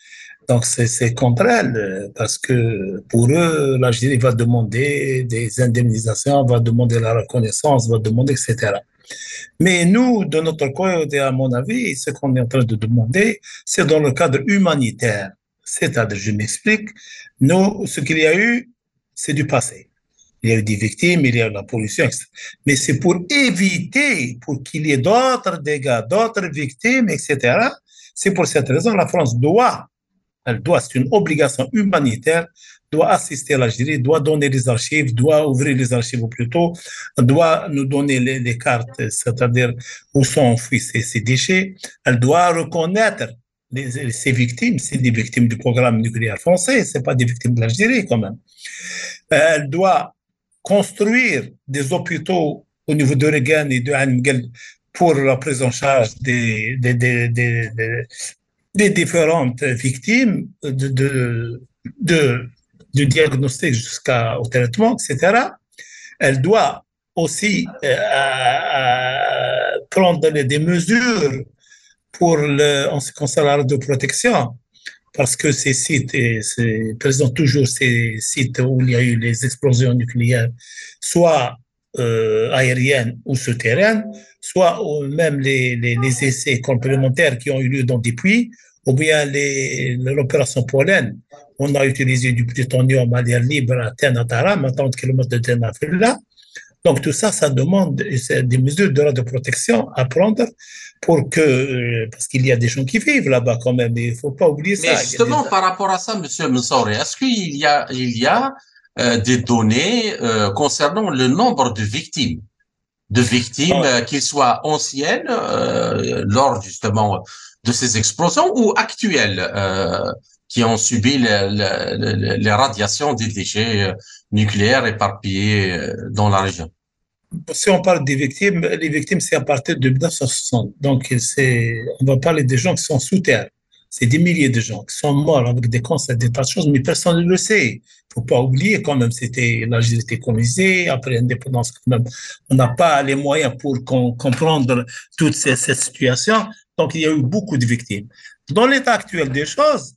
Donc, c'est contre elles, parce que pour eux, l'Algérie va demander des indemnisations, va demander la reconnaissance, va demander, etc. Mais nous, de notre côté, à mon avis, ce qu'on est en train de demander, c'est dans le cadre humanitaire. C'est-à-dire, je m'explique, nous, ce qu'il y a eu, c'est du passé il y a eu des victimes, il y a eu la pollution, etc. Mais c'est pour éviter, pour qu'il y ait d'autres dégâts, d'autres victimes, etc. C'est pour cette raison que la France doit elle doit, c'est une obligation humanitaire, doit assister l'Algérie, doit donner les archives, doit ouvrir les archives au plus tôt, doit nous donner les, cartes, c'est-à-dire où sont enfouis ces, déchets. Elle doit reconnaître les, ces victimes, c'est des victimes du programme nucléaire français, c'est pas des victimes de l'Algérie quand même. Elle doit construire des hôpitaux au niveau de Regan et de Angel pour la prise en charge des, des, différentes victimes de, de, de, du diagnostic jusqu'au traitement, etc. Elle doit aussi euh, euh, prendre des mesures pour le, en ce qui concerne la de protection, parce que ces sites présentent toujours ces sites où il y a eu les explosions nucléaires, soit euh, aériennes ou souterraines, soit même les, les, les, essais complémentaires qui ont eu lieu dans des puits, ou bien l'opération Pollen. On a utilisé du plutonium à l'air libre à Tenatara, à 30 km de Tenafula. Donc tout ça, ça demande des mesures de radioprotection à prendre pour que, euh, parce qu'il y a des gens qui vivent là-bas quand même, il ne faut pas oublier ça. Mais justement, par rapport à ça, Monsieur Mensori, est-ce qu'il y a, il y a euh, des données euh, concernant le nombre de victimes? De victimes, euh, qu'ils soient anciennes lors justement de ces explosions ou actuelles euh, qui ont subi les radiations des déchets nucléaires éparpillés dans la région? Si on parle des victimes, les victimes, c'est à partir de 1960. Donc, on va parler des gens qui sont sous terre. C'est des milliers de gens qui sont morts avec des cancers, des tas de choses, mais personne ne le sait. Faut pas oublier quand même, c'était l'Algérie était colonisée, après l'indépendance quand même, on n'a pas les moyens pour comprendre toute cette, cette situation. Donc, il y a eu beaucoup de victimes. Dans l'état actuel des choses,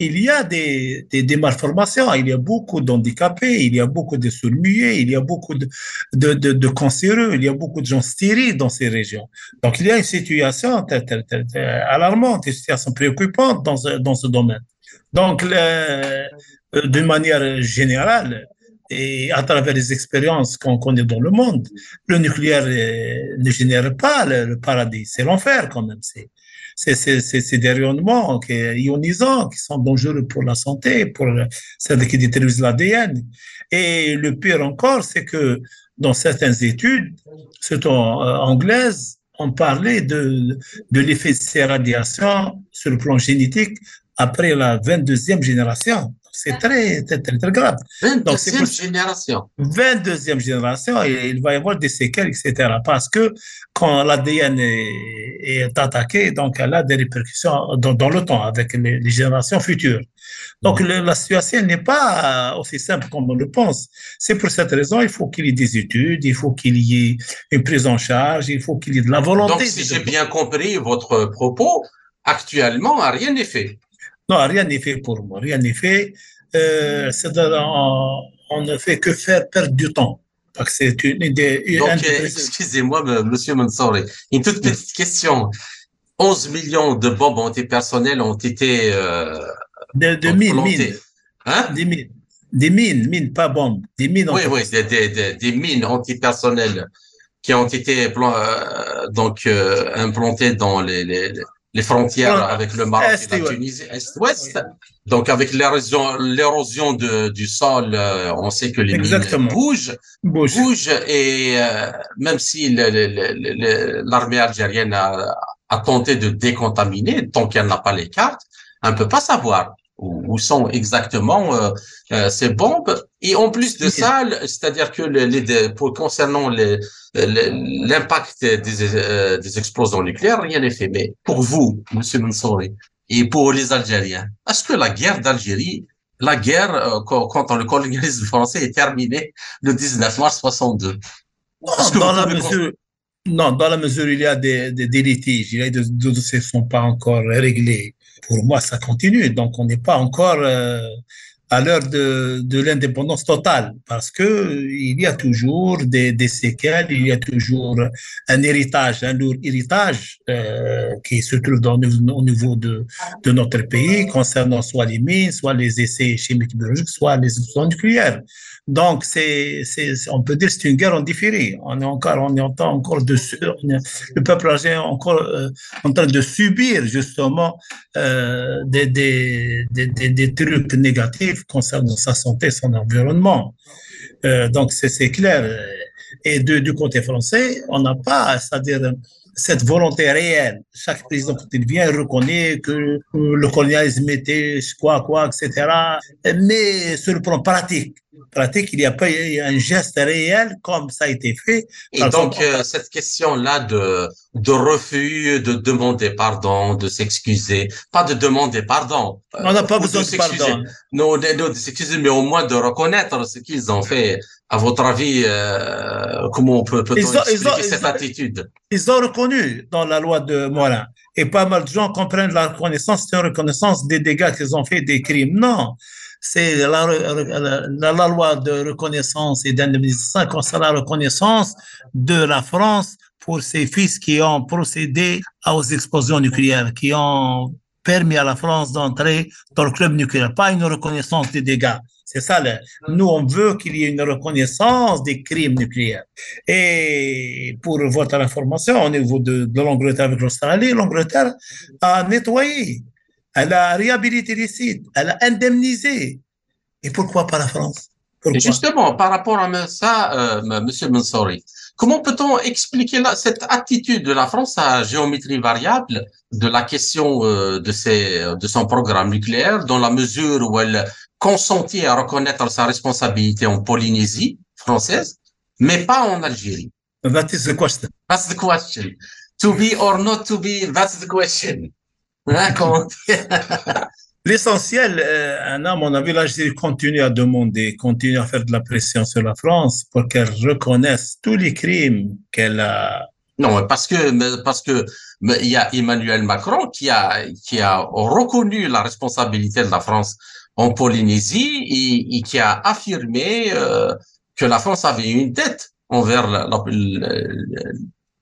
il y a des, malformations, il y a beaucoup d'handicapés, il y a beaucoup de sourds il y a beaucoup de, cancéreux, il y a beaucoup de gens stériles dans ces régions. Donc, il y a une situation alarmante, une situation préoccupante dans ce, domaine. Donc, euh, d'une manière générale, et à travers les expériences qu'on connaît dans le monde, le nucléaire euh, ne génère pas le paradis, c'est l'enfer quand même. C'est c'est des rayonnements ionisants qui sont dangereux pour la santé, pour celles qui détruisent l'ADN. Et le pire encore, c'est que dans certaines études, surtout euh, anglaises, on parlait de, de l'effet de ces radiations sur le plan génétique après la 22e génération c'est très, très, très, grave. 22e génération. 22e génération, et il va y avoir des séquelles, etc. Parce que quand l'ADN est, est, attaqué, donc elle a des répercussions dans, dans le temps avec les, générations futures. Donc la situation n'est pas aussi simple comme on le pense. C'est pour cette raison il faut qu'il y ait des études, il faut qu'il y ait une prise en charge, il faut qu'il y ait de la volonté. Donc si j'ai bien compris votre propos, actuellement rien n'est fait. Non, rien n'est fait pour moi, rien n'est fait. Euh, on, on, ne fait que faire perdre du temps. Parce que c'est une idée. Donc, excusez-moi, monsieur Mansouri, une toute petite question. 11 millions de bombes antipersonnelles ont été. Euh, de, de mines, mines. Hein? Des mines. Des mines, mines, pas bombes. Des mines Oui, oui, des, des, des, mines antipersonnelles qui ont été euh, donc euh, implantées dans les, les, les frontières avec le Maroc et la Tunisie, est-ouest. Donc, avec l'érosion, du sol, euh, on sait que les mines bougent, bougent, et euh, même si l'armée algérienne a, a, tenté de décontaminer, tant qu'elle n'a pas les cartes, on ne peut pas savoir où, sont exactement euh, euh, ces bombes. Et en plus de ça, c'est-à-dire que les, pour concernant l'impact des, euh, des explosions nucléaires, rien n'est fait. Mais pour vous, Monsieur Mansouri, et pour les Algériens, est-ce que la guerre d'Algérie, la guerre euh, quand, le colonialisme français est terminé le 19 mars 62 non, dans la mesure, non, dans la mesure où il y a des, des, des litiges, il y a des dossiers ne sont pas encore réglés pour moi, ça continue. Donc, on n'est pas encore euh, à l'heure de, de l'indépendance totale, parce que il y a toujours des, des, séquelles, il y a toujours un héritage, un lourd héritage euh, qui se trouve dans, au niveau de, de notre pays concernant soit les mines, soit les essais chimiques biologiques, soit les explosions nucléaires. Donc, c'est, on peut dire que c'est une guerre en différé. On est encore, on est encore de, le peuple algérien est encore euh, en train de subir justement euh, des, des, des, des, trucs négatifs concernant sa santé, son environnement. Euh, donc, c'est, clair. Et du côté français, on n'a pas, c'est-à-dire cette volonté réelle. Chaque président, quand il vient, reconnaît que le colonialisme était quoi, quoi, etc. Mais sur le plan pratique, pratique, il n'y a pas un geste réel comme ça a été fait. Et donc, euh, cette question-là de, de refus, de demander pardon, de s'excuser, pas de demander pardon. On n'a pas besoin de, pardon. Non, de, de s'excuser, mais au moins de reconnaître ce qu'ils ont fait. À votre avis, euh, comment on peut, expliquer cette attitude? Ils ont reconnu dans la loi de Morin. Et pas mal de gens comprennent la reconnaissance, c'est une reconnaissance des dégâts qu'ils ont fait, des crimes. Non, c'est la, la, la, loi de reconnaissance et d'indemnisation concernant la reconnaissance de la France pour ses fils qui ont procédé aux explosions nucléaires, qui ont permis à la France d'entrer dans le club nucléaire, pas une reconnaissance des dégâts. C'est ça. Nous, on veut qu'il y ait une reconnaissance des crimes nucléaires. Et pour votre information, au niveau de, l'Angleterre avec l'Australie, l'Angleterre a nettoyé elle a réhabilité les sites, elle a indemnisé. Et pourquoi pas la France? Justement, par rapport à ça, euh, Monsieur Mansouri, comment peut-on expliquer cette attitude de la France à géométrie variable de la question euh, de, ses, de son programme nucléaire, dans la mesure où elle consentit à reconnaître sa responsabilité en Polynésie française, mais pas en Algérie? That is the question. That's the question. To be or not to be, that's the question. (laughs) L'essentiel, euh, à mon avis, l'Algérie continue à demander, continue à faire de la pression sur la France pour qu'elle reconnaisse tous les crimes qu'elle a. Non, parce que parce que il y a Emmanuel Macron qui a qui a reconnu la responsabilité de la France en Polynésie et, qui a affirmé euh, que la France avait une dette envers la, la,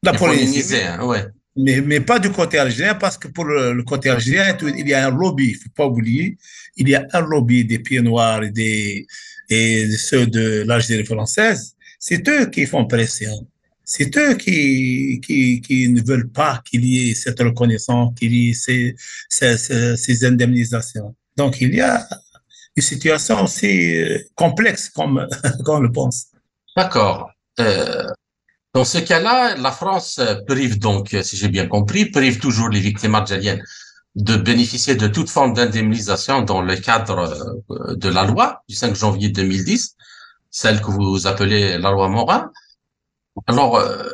la, Polynésie. Ouais mais, mais pas du côté algérien, parce que pour le, côté algérien, il y a un lobby, il faut pas oublier, il y a un lobby des pieds noirs et, des, et ceux de l'Algérie française. C'est eux qui font pression. C'est eux qui, qui, qui ne veulent pas qu'il y ait cette reconnaissance, qu'il y ait ces, ces, ces, indemnisations. Donc, il y a une situation aussi euh, complexe comme, (laughs) comme on le pense. D'accord. Euh, dans ce cas-là, la France prive donc, si j'ai bien compris, prive toujours les victimes algériennes de bénéficier de toute forme d'indemnisation dans le cadre euh, de la loi du 5 janvier 2010, celle que vous appelez la loi Morin. Alors, euh,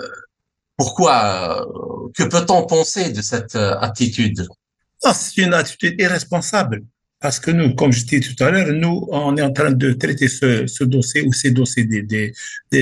pourquoi, euh, que peut-on penser de cette attitude? Ah, C'est une attitude irresponsable. Parce que nous, comme je disais tout à l'heure, nous, on est en train de traiter ce, dossier ou ces dossiers des, des,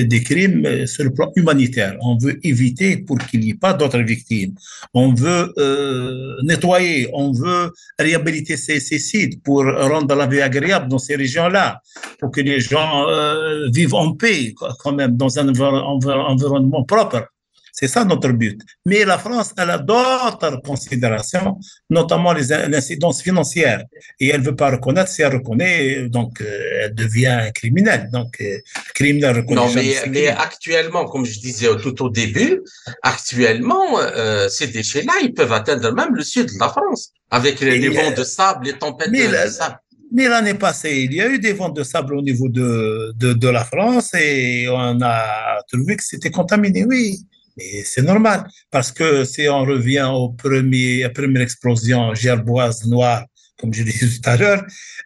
des, crimes euh, sur le plan humanitaire. On veut éviter pour qu'il n'y ait pas d'autres victimes. On veut euh, nettoyer, on veut réhabiliter ces, ces, sites pour rendre la vie agréable dans ces régions-là, pour que les gens euh, vivent en paix quand même dans un environnement propre. C'est ça notre but. Mais la France, elle a d'autres considérations, notamment l'incidence financière. Et elle ne veut pas reconnaître. Si elle reconnaît, donc euh, elle devient criminelle. Donc, euh, criminel reconnaît. Non, mais, mais actuellement, comme je disais tout au début, actuellement, euh, ces déchets-là, ils peuvent atteindre même le sud de la France, avec les, vents de sable, les tempêtes de sable. Mais l'année passée, il y a eu des vents de sable au niveau de, de, de la France et on a trouvé que c'était contaminé, oui. Mais c'est normal, parce que si on revient au premier, à première explosion gerboise noire, comme je disais tout à l'heure,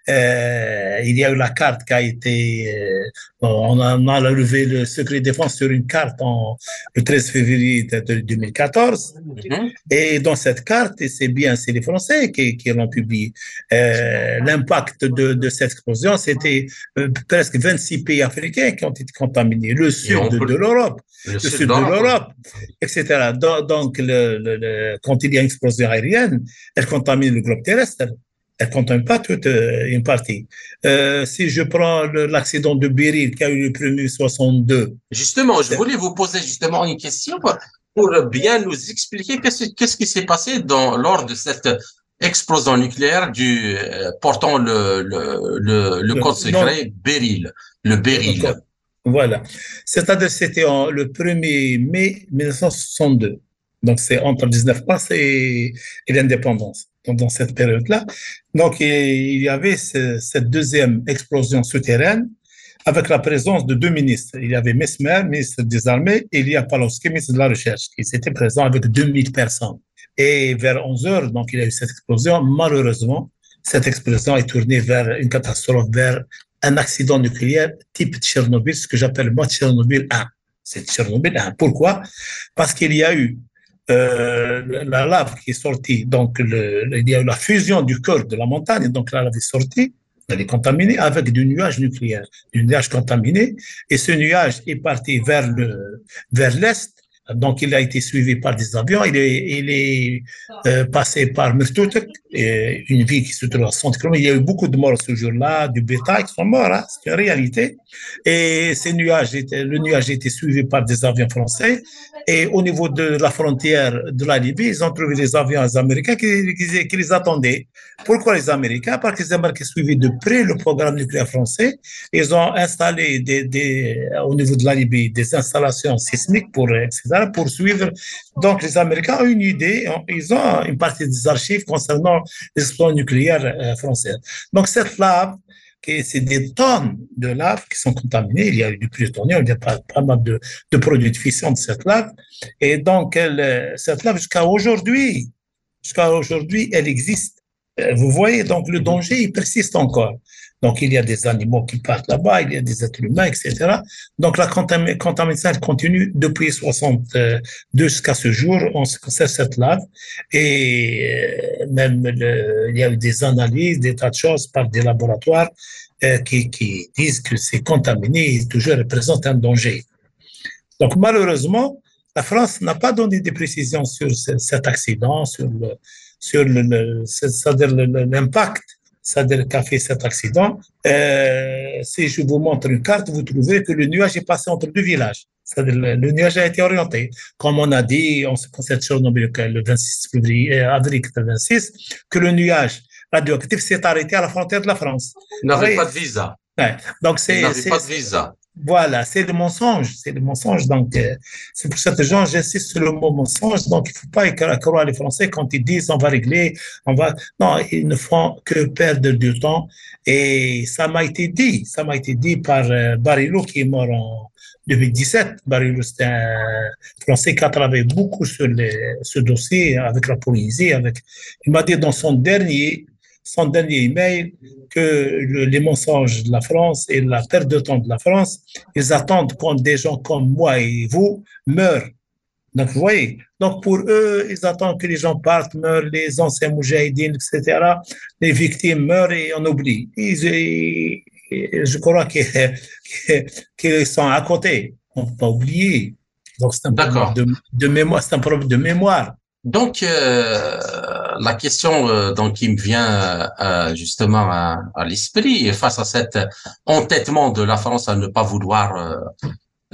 euh, il y a eu la carte qui a été, euh, on, a, on a levé le secret défense sur une carte en, le 13 février de 2014. Mm-hmm. Et dans cette carte, et c'est bien, c'est les Français qui, qui l'ont publié, euh, l'impact de, de cette explosion, c'était presque 26 pays africains qui ont été contaminés, le sud de, de l'Europe le, sud, de l'Europe, etc. Donc, le, le, quand il y a une explosion aérienne, elle contamine le globe terrestre. Elle ne contamine pas toute euh, une partie. Euh, si je prends l'accident de Beryl qui a eu le premier 62. Justement, je voulais vous poser justement une question pour, bien nous expliquer qu'est-ce qui s'est passé dans, lors de cette explosion nucléaire du, euh, portant le, le, le, le code secret Beryl, le Beryl. Voilà. C'est-à-dire c'était le 1er mai 1962. Donc c'est entre 19 mars et, et l'indépendance. Dans cette période-là. Donc il y avait cette deuxième explosion souterraine avec la présence de deux ministres. Il y avait Mesmer, ministre des Armées, et il y a Palowski, ministre de la Recherche, qui s'était présent avec 2000 personnes. Et vers 11 heures, donc, il y a eu cette explosion. Malheureusement, cette explosion est tournée vers une catastrophe, vers un accident nucléaire type Tchernobyl, ce que j'appelle moi Tchernobyl 1. C'est Tchernobyl 1. Pourquoi? Parce qu'il y a eu euh, la lave qui est sortie, donc le, il y a eu la fusion du cœur de la montagne, donc la lave est sortie, elle est contaminée avec du nuage nucléaire, du nuage contaminé, et ce nuage est parti vers le vers l'est donc, il a été suivi par des avions. Il est, euh, passé par Mirtutek, une ville qui se trouve à 100 km. Il y a eu beaucoup de morts ce jour-là, du bétail qui sont morts, hein, c'est une réalité. Et ces nuages le nuage a été suivi par des avions français. Et au niveau de la frontière de la Libye, ils ont trouvé des avions américains qui, les attendaient. Pourquoi les Américains? Parce que les Américains suivaient de près le programme nucléaire français. Ils ont installé au niveau de la Libye des installations sismiques pour, etc pour suivre. Donc, les Américains ont une idée, ils ont une partie des archives concernant les explosions nucléaires euh, françaises. Donc, cette lave, c'est des tonnes de lave qui sont contaminées. Il y a eu du plutonium, il y a pas, pas mal de, produits de fission de cette lave. Et donc, elle, cette lave, jusqu'à aujourd'hui, jusqu'à aujourd'hui, elle existe. Euh, vous voyez, donc le danger, il persiste encore. Donc, il y a des animaux qui partent là-bas, il y a des êtres humains, etc. Donc, la contamination continue depuis 62 jusqu'à ce jour. On se conserve cette lave et euh, même il y a eu des analyses, des tas de choses par des laboratoires euh, qui, qui, disent que c'est contaminé et toujours représente un danger. Donc, malheureusement, la France n'a pas donné des précisions sur cet accident, sur le, sur c'est-à-dire l'impact c'est-à-dire qu'a fait cet accident. Euh, si je vous montre une carte, vous trouvez que le nuage est passé entre deux villages. C'est-à-dire le, le, nuage a été orienté. Comme on a dit, on se concerne sur le 26 février, euh, avril 86, que le nuage radioactif s'est arrêté à la frontière de la France. Il n'avait pas de visa. Ouais. Donc c'est. Il n'avait pas de visa. Voilà, c'est le mensonge, c'est le mensonge. Donc, euh, c'est pour cette gens, j'insiste sur le mot mensonge. Donc, il ne faut pas croire les Français quand ils disent on va régler, on va. Non, ils ne font que perdre du temps. Et ça m'a été dit, ça m'a été dit par euh, Barilo qui est mort en 2017. Barilo, c'est un Français qui a travaillé beaucoup sur ce dossier avec la Polynésie. Il m'a dit dans son dernier son dernier email que les mensonges de la France et la perte de temps de la France, ils attendent quand des gens comme moi et vous meurent. Donc, vous voyez, donc pour eux, ils attendent que les gens partent, meurent, les anciens moujahidines, etc. Les victimes meurent et on oublie. je crois qu'ils sont à côté. On ne peut pas oublier. Donc, c'est un problème de, de mémoire. C'est un problème de mémoire. Donc, euh, la question euh, qui me vient euh, justement à, à l'esprit face à cet entêtement de la France à ne pas vouloir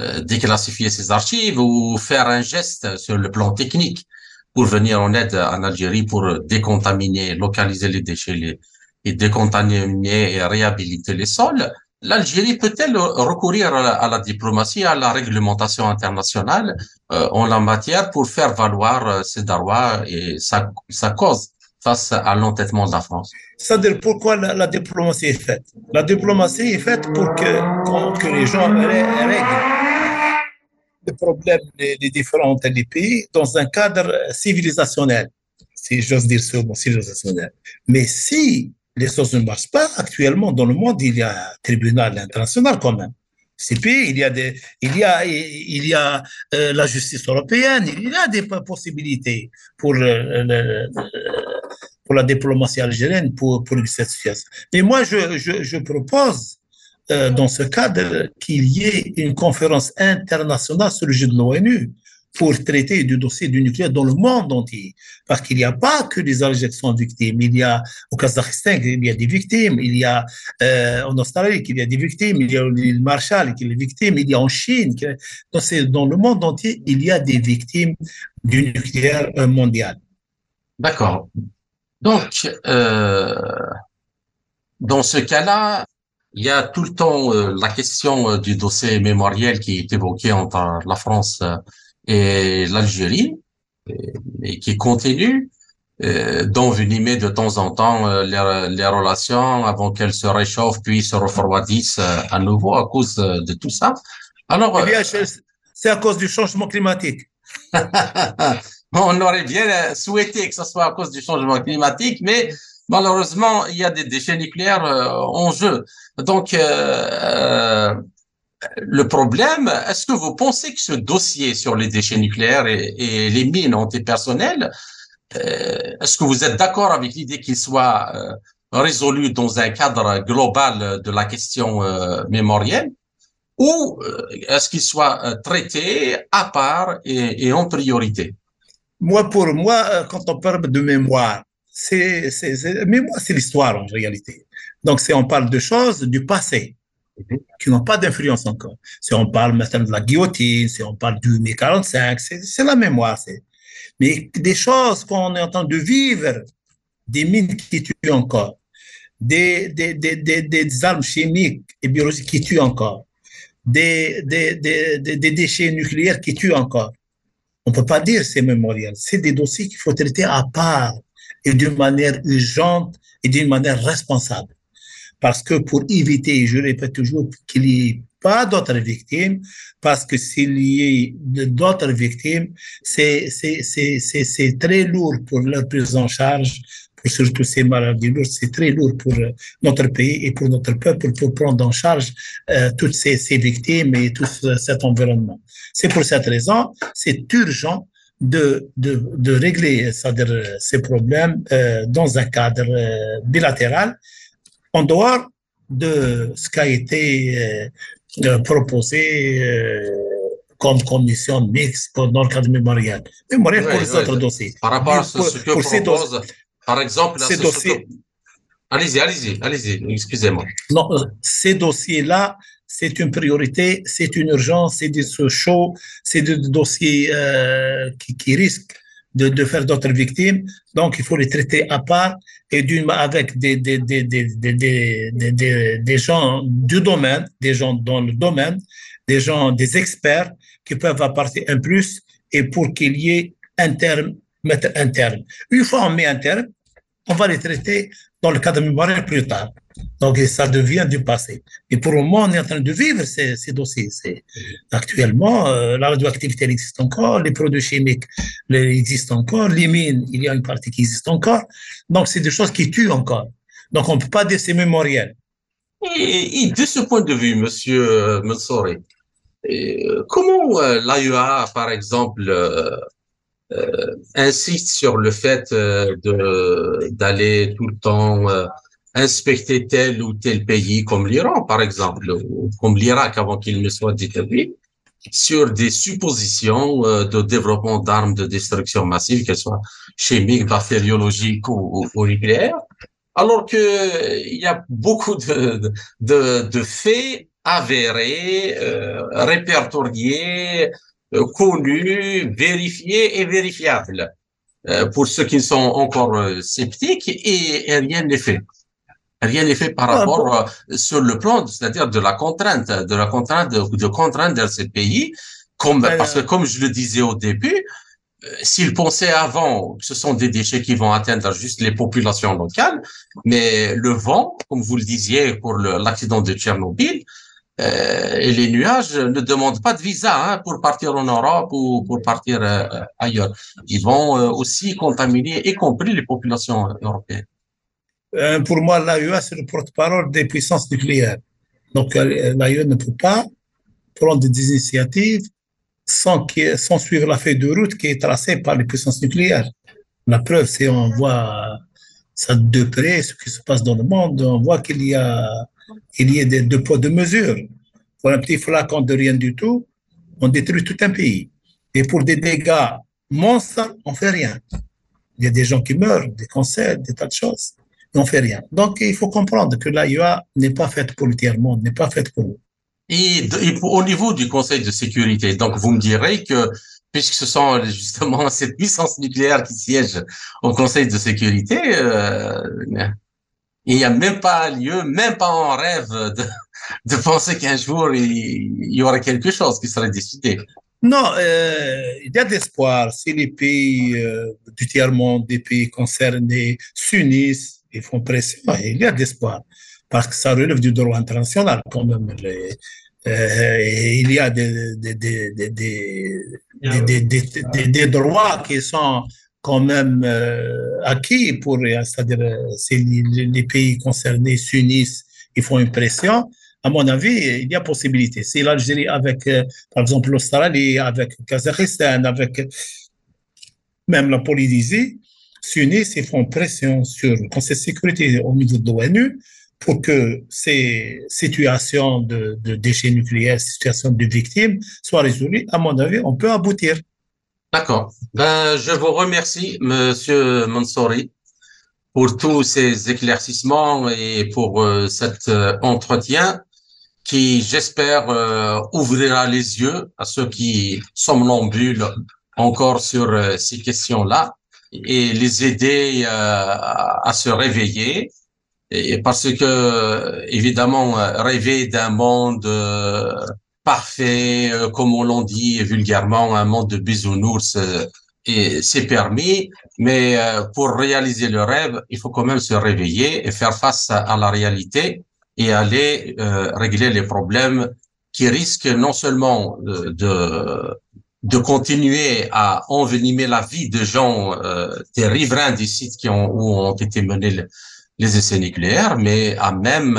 euh, déclassifier ses archives ou faire un geste sur le plan technique pour venir en aide en Algérie pour décontaminer, localiser les déchets et décontaminer et réhabiliter les sols l'Algérie peut-elle recourir à la, diplomatie, à la réglementation internationale euh, en la matière pour faire valoir euh, ses droits et sa, cause face à l'entêtement de la France? C'est-à-dire pourquoi la, diplomatie est faite? La diplomatie est faite pour que, que les gens règlent les problèmes des, différents pays dans un cadre civilisationnel, si j'ose dire ce mot, civilisationnel. Mais si les choses ne marchent pas. Actuellement, dans le monde, il y a un tribunal international quand même. CP, il y a il y a, il y a la justice européenne, il y a des possibilités pour euh, pour la diplomatie algérienne pour pour cette situation. Mais moi, je je, je propose euh, dans ce cadre qu'il y ait une conférence internationale sur le jeu de l'ONU pour traiter du dossier du nucléaire dans le monde entier. Parce qu'il n'y a pas que les Algériens qui sont victimes. Il y a au Kazakhstan, il y a des victimes. Il y a euh, en Australie, il y a des victimes. Il y a l'île Marshall, qui est des victimes. Il y a en Chine. Donc, dans le monde entier, il y a des victimes du nucléaire mondial. D'accord. Donc, euh, dans ce cas-là, il y a tout le temps euh, la question du dossier mémoriel qui est évoqué entre la France et l'Algérie, et, qui continue, euh, d'envenimer de temps en temps les, les relations avant qu'elles se réchauffent puis se refroidissent à nouveau à cause de tout ça. Alors, eh c'est à cause du changement climatique. (laughs) On aurait bien souhaité que ce soit à cause du changement climatique, mais malheureusement, il y a des déchets nucléaires euh, en jeu. Donc, euh, euh, le problème, est-ce que vous pensez que ce dossier sur les déchets nucléaires et, les mines antipersonnelles, est-ce que vous êtes d'accord avec l'idée qu'il soit résolu dans un cadre global de la question mémorielle? Ou est-ce qu'il soit traité à part et, en priorité? Moi, pour moi, quand on parle de mémoire, c'est, c'est l'histoire en réalité. Donc, si on parle de choses du passé. Qui n'ont pas d'influence encore. Si on parle maintenant de la guillotine, si on parle du mai 45, c'est la mémoire. Mais des choses qu'on est en train de vivre, des mines qui tuent encore, des, armes chimiques et biologiques qui tuent encore, des, des, déchets nucléaires qui tuent encore. On peut pas dire c'est mémorial. C'est des dossiers qu'il faut traiter à part et d'une manière urgente et d'une manière responsable. Parce que pour éviter, je répète toujours, qu'il n'y ait pas d'autres victimes, parce que s'il y a d'autres victimes, c'est, très lourd pour leur prise en charge, pour surtout ces maladies lourdes, c'est très lourd pour notre pays et pour notre peuple pour prendre en charge euh, toutes ces, ces victimes et tout cet environnement. C'est pour cette raison, c'est urgent de, de, de régler ces problèmes euh, dans un cadre euh, bilatéral, en dehors de ce qui a été euh, proposé comme commission mixte dans le cadre mémorial. Mémorial pour les autres dossiers. Par rapport à ce, que propose, par exemple, ces dossiers. Allez-y, allez-y, allez-y, excusez-moi. Non, ces dossiers-là c'est une priorité, c'est une urgence, c'est des chauds, c'est des dossiers euh, qui, qui, risquent de, de faire d'autres victimes. Donc, il faut les traiter à part et d'une avec des, des, des, des, des, gens du domaine, des gens dans le domaine, des gens, des experts qui peuvent apporter un plus et pour qu'il y ait un terme, mettre un terme. Une fois on met un terme, on va les traiter dans le cadre mémorial plus tard. Donc, ça devient du passé. Et pour le moment, on est en train de vivre ces, dossiers. Actuellement, euh, la radioactivité existe encore, les produits chimiques existent encore, les mines, il y a une partie qui existe encore. Donc, c'est des choses qui tuent encore. Donc, on ne peut pas dire c'est mémoriel. Et, de ce point de vue, monsieur euh, Mansouri, euh, comment euh, l'AEA, par exemple, insiste sur le fait de d'aller tout le temps inspecter tel ou tel pays comme l'Iran, par exemple, ou comme l'Irak avant qu'il ne soit détruit, sur des suppositions euh, de développement d'armes de destruction massive, qu'elles soient chimiques, bactériologiques ou, ou, nucléaires, alors que il y a beaucoup de, de, de faits avérés, euh, répertoriés, euh, connus, vérifiés et vérifiables euh, pour ceux qui sont encore sceptiques et, et rien n'est fait. Rien n'est fait par ah, rapport euh, sur le plan, c'est-à-dire de la contrainte, de la contrainte de, de contrainte dans ces pays, comme parce que comme je le disais au début, euh, s'ils pensaient avant que ce sont des déchets qui vont atteindre juste les populations locales, mais le vent, comme vous le disiez pour l'accident de Tchernobyl, euh, et les nuages ne demandent pas de visa hein, pour partir en Europe ou pour partir euh, ailleurs. Ils vont aussi contaminer, y compris les populations européennes. Euh, pour moi, l'AEA, c'est le porte-parole des puissances nucléaires. Donc, euh, l'AEA ne peut pas prendre des initiatives sans, sans suivre la feuille de route qui est tracée par les puissances nucléaires. La preuve, c'est on voit ça de près, ce qui se passe dans le monde, on voit qu'il y a, il y a des deux poids, deux mesures. Pour un petit flacon de rien du tout, on détruit tout un pays. Et pour des dégâts monstres, on fait rien. Il y a des gens qui meurent, des cancers, des tas de choses. Et on fait rien. Donc, il faut comprendre que l'AIA n'est pas faite pour le tiers-monde, n'est pas faite pour nous. Et, au niveau du Conseil de sécurité, donc vous me direz que puisque ce sont justement (laughs) cette puissance nucléaire qui siège au Conseil de sécurité, euh, il n'y a même pas lieu, même pas en rêve de, (laughs) de penser qu'un jour il, y aurait quelque chose qui serait décidé. Non, euh, il y a d'espoir. Si les pays euh, du tiers-monde, des pays concernés s'unissent et font pression, il y a d'espoir. Parce que ça relève du droit international quand même. Euh, il y a des, des, des, des, des droits qui sont quand même euh, acquis pour, c'est-à-dire si les, pays concernés s'unissent, ils font une pression. À mon avis, il y a possibilité. Si l'Algérie avec, euh, par exemple, l'Australie, avec le Kazakhstan, avec même la Polynésie, s'unissent et font pression sur le Conseil de sécurité au niveau de l'ONU pour que ces situations de, de déchets nucléaires, situations de victimes soient résolues. À mon avis, on peut aboutir. D'accord. Ben, je vous remercie, Monsieur Mansouri, pour tous ces éclaircissements et pour euh, cet euh, entretien qui, j'espère, euh, ouvrira les yeux à ceux qui somnambules encore sur ces questions-là et les aider à se réveiller. Et parce que, évidemment, rêver d'un monde parfait, euh, comme on l'a dit vulgairement, un monde de bisounours, euh, et c'est permis, mais euh, pour réaliser le rêve, il faut quand même se réveiller et faire face à, la réalité et aller régler les problèmes qui risquent non seulement de, de continuer à envenimer la vie de gens, des riverains des sites qui ont, où ont été menés les essais nucléaires, mais à même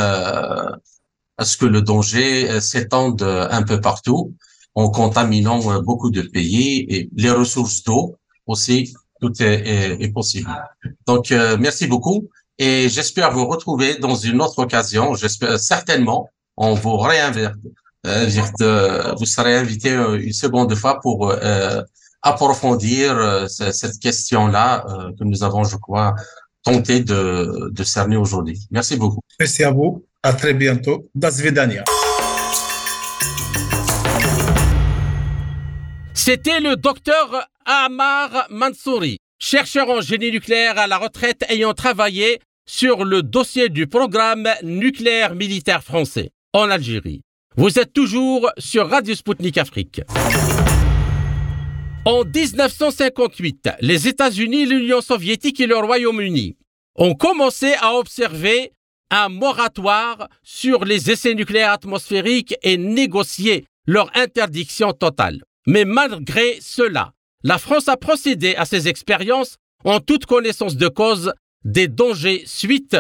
à ce que le danger euh, s'étende euh, un peu partout en contaminant euh, beaucoup de pays et les ressources d'eau aussi, tout est, est, possible. Donc, merci beaucoup et j'espère vous retrouver dans une autre occasion. J'espère certainement, on vous réinvite, vous serez invité une seconde fois pour approfondir cette question-là que nous avons, je crois, tenté de, de cerner aujourd'hui. Merci beaucoup. Merci à vous. À très bientôt. Das C'était le docteur Amar Mansouri, chercheur en génie nucléaire à la retraite ayant travaillé sur le dossier du programme nucléaire militaire français en Algérie. Vous êtes toujours sur Radio Sputnik Afrique. En 1958, les États-Unis, l'Union soviétique et le Royaume-Uni ont commencé à observer un moratoire sur les essais nucléaires atmosphériques et négocier leur interdiction totale. Mais malgré cela, la France a procédé à ces expériences en toute connaissance de cause des dangers suite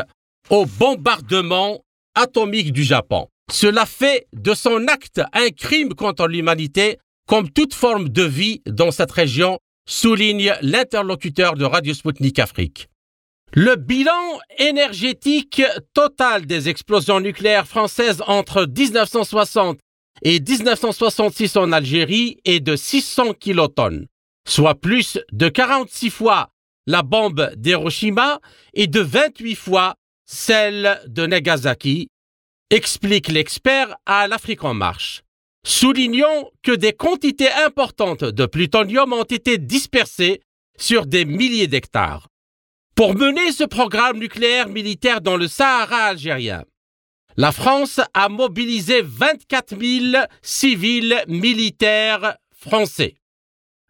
au bombardement atomique du Japon. Cela fait de son acte un crime contre l'humanité comme toute forme de vie dans cette région, souligne l'interlocuteur de Radio Sputnik Afrique. Le bilan énergétique total des explosions nucléaires françaises entre 1960 et 1966 en Algérie est de 600 kilotonnes, soit plus de 46 fois la bombe d'Hiroshima et de 28 fois celle de Nagasaki, explique l'expert à l'Afrique en marche. Soulignons que des quantités importantes de plutonium ont été dispersées sur des milliers d'hectares pour mener ce programme nucléaire militaire dans le Sahara algérien. La France a mobilisé 24 000 civils militaires français,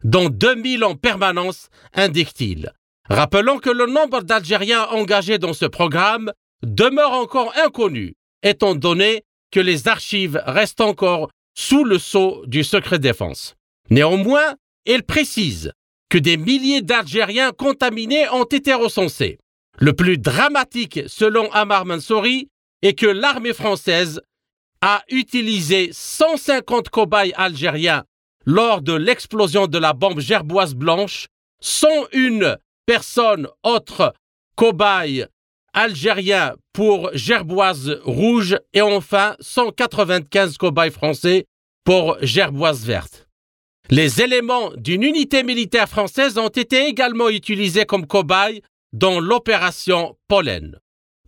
dont 2 000 en permanence, indique-t-il. Rappelons que le nombre d'Algériens engagés dans ce programme demeure encore inconnu, étant donné que les archives restent encore sous le sceau du secret défense. Néanmoins, il précise que des milliers d'Algériens contaminés ont été recensés. Le plus dramatique, selon Amar Mansouri, est que l'armée française a utilisé 150 cobayes algériens lors de l'explosion de la bombe gerboise blanche, sans une personne autre cobaye algérien pour gerboise rouge et enfin 195 cobayes français pour gerboise verte. Les éléments d'une unité militaire française ont été également utilisés comme cobayes dans l'opération Pollen.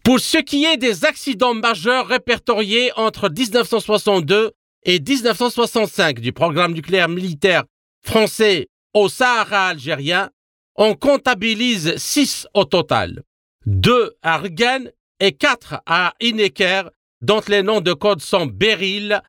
Pour ce qui est des accidents majeurs répertoriés entre 1962 et 1965 du programme nucléaire militaire français au Sahara algérien, on comptabilise six au total. Deux à Rgen et quatre à Ineker, dont les noms de code sont Beryl,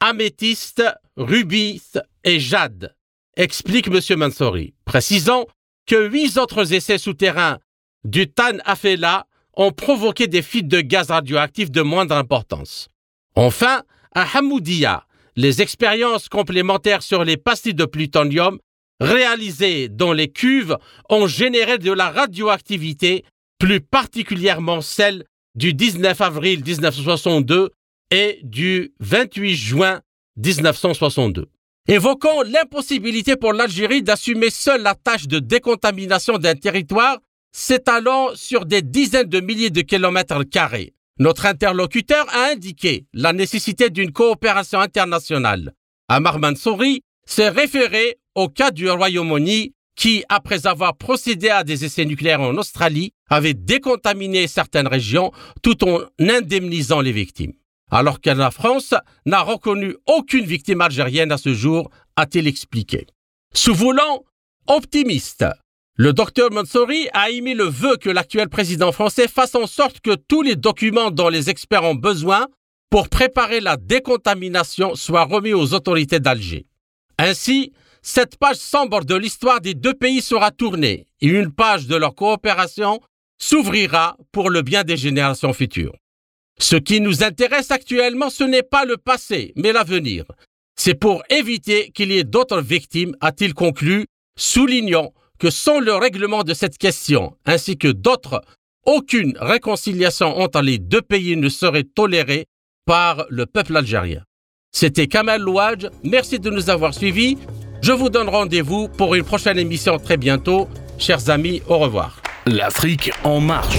Améthyste, Rubis et Jade, explique M. Mansouri, précisant que huit autres essais souterrains du Tan Afela ont provoqué des fuites de gaz radioactifs de moindre importance. Enfin, à Hamoudia, les expériences complémentaires sur les pastilles de plutonium réalisées dans les cuves ont généré de la radioactivité, plus particulièrement celle du 19 avril 1962 et du 28 juin 1962. Évoquant l'impossibilité pour l'Algérie d'assumer seule la tâche de décontamination d'un territoire s'étalant sur des dizaines de milliers de kilomètres carrés. Notre interlocuteur a indiqué la nécessité d'une coopération internationale. Amar Mansouri s'est référé au cas du Royaume-Uni qui, après avoir procédé à des essais nucléaires en Australie, avait décontaminé certaines régions tout en indemnisant les victimes. Alors que la France n'a reconnu aucune victime algérienne à ce jour, a-t-il expliqué. Sous voulant optimiste, le docteur Mansouri a émis le vœu que l'actuel président français fasse en sorte que tous les documents dont les experts ont besoin pour préparer la décontamination soient remis aux autorités d'Alger. Ainsi, cette page sombre de l'histoire des deux pays sera tournée et une page de leur coopération s'ouvrira pour le bien des générations futures. Ce qui nous intéresse actuellement, ce n'est pas le passé, mais l'avenir. C'est pour éviter qu'il y ait d'autres victimes, a-t-il conclu, soulignant que sans le règlement de cette question, ainsi que d'autres, aucune réconciliation entre les deux pays ne serait tolérée par le peuple algérien. C'était Kamal Louadj, merci de nous avoir suivis. Je vous donne rendez-vous pour une prochaine émission très bientôt. Chers amis, au revoir. L'Afrique en marche,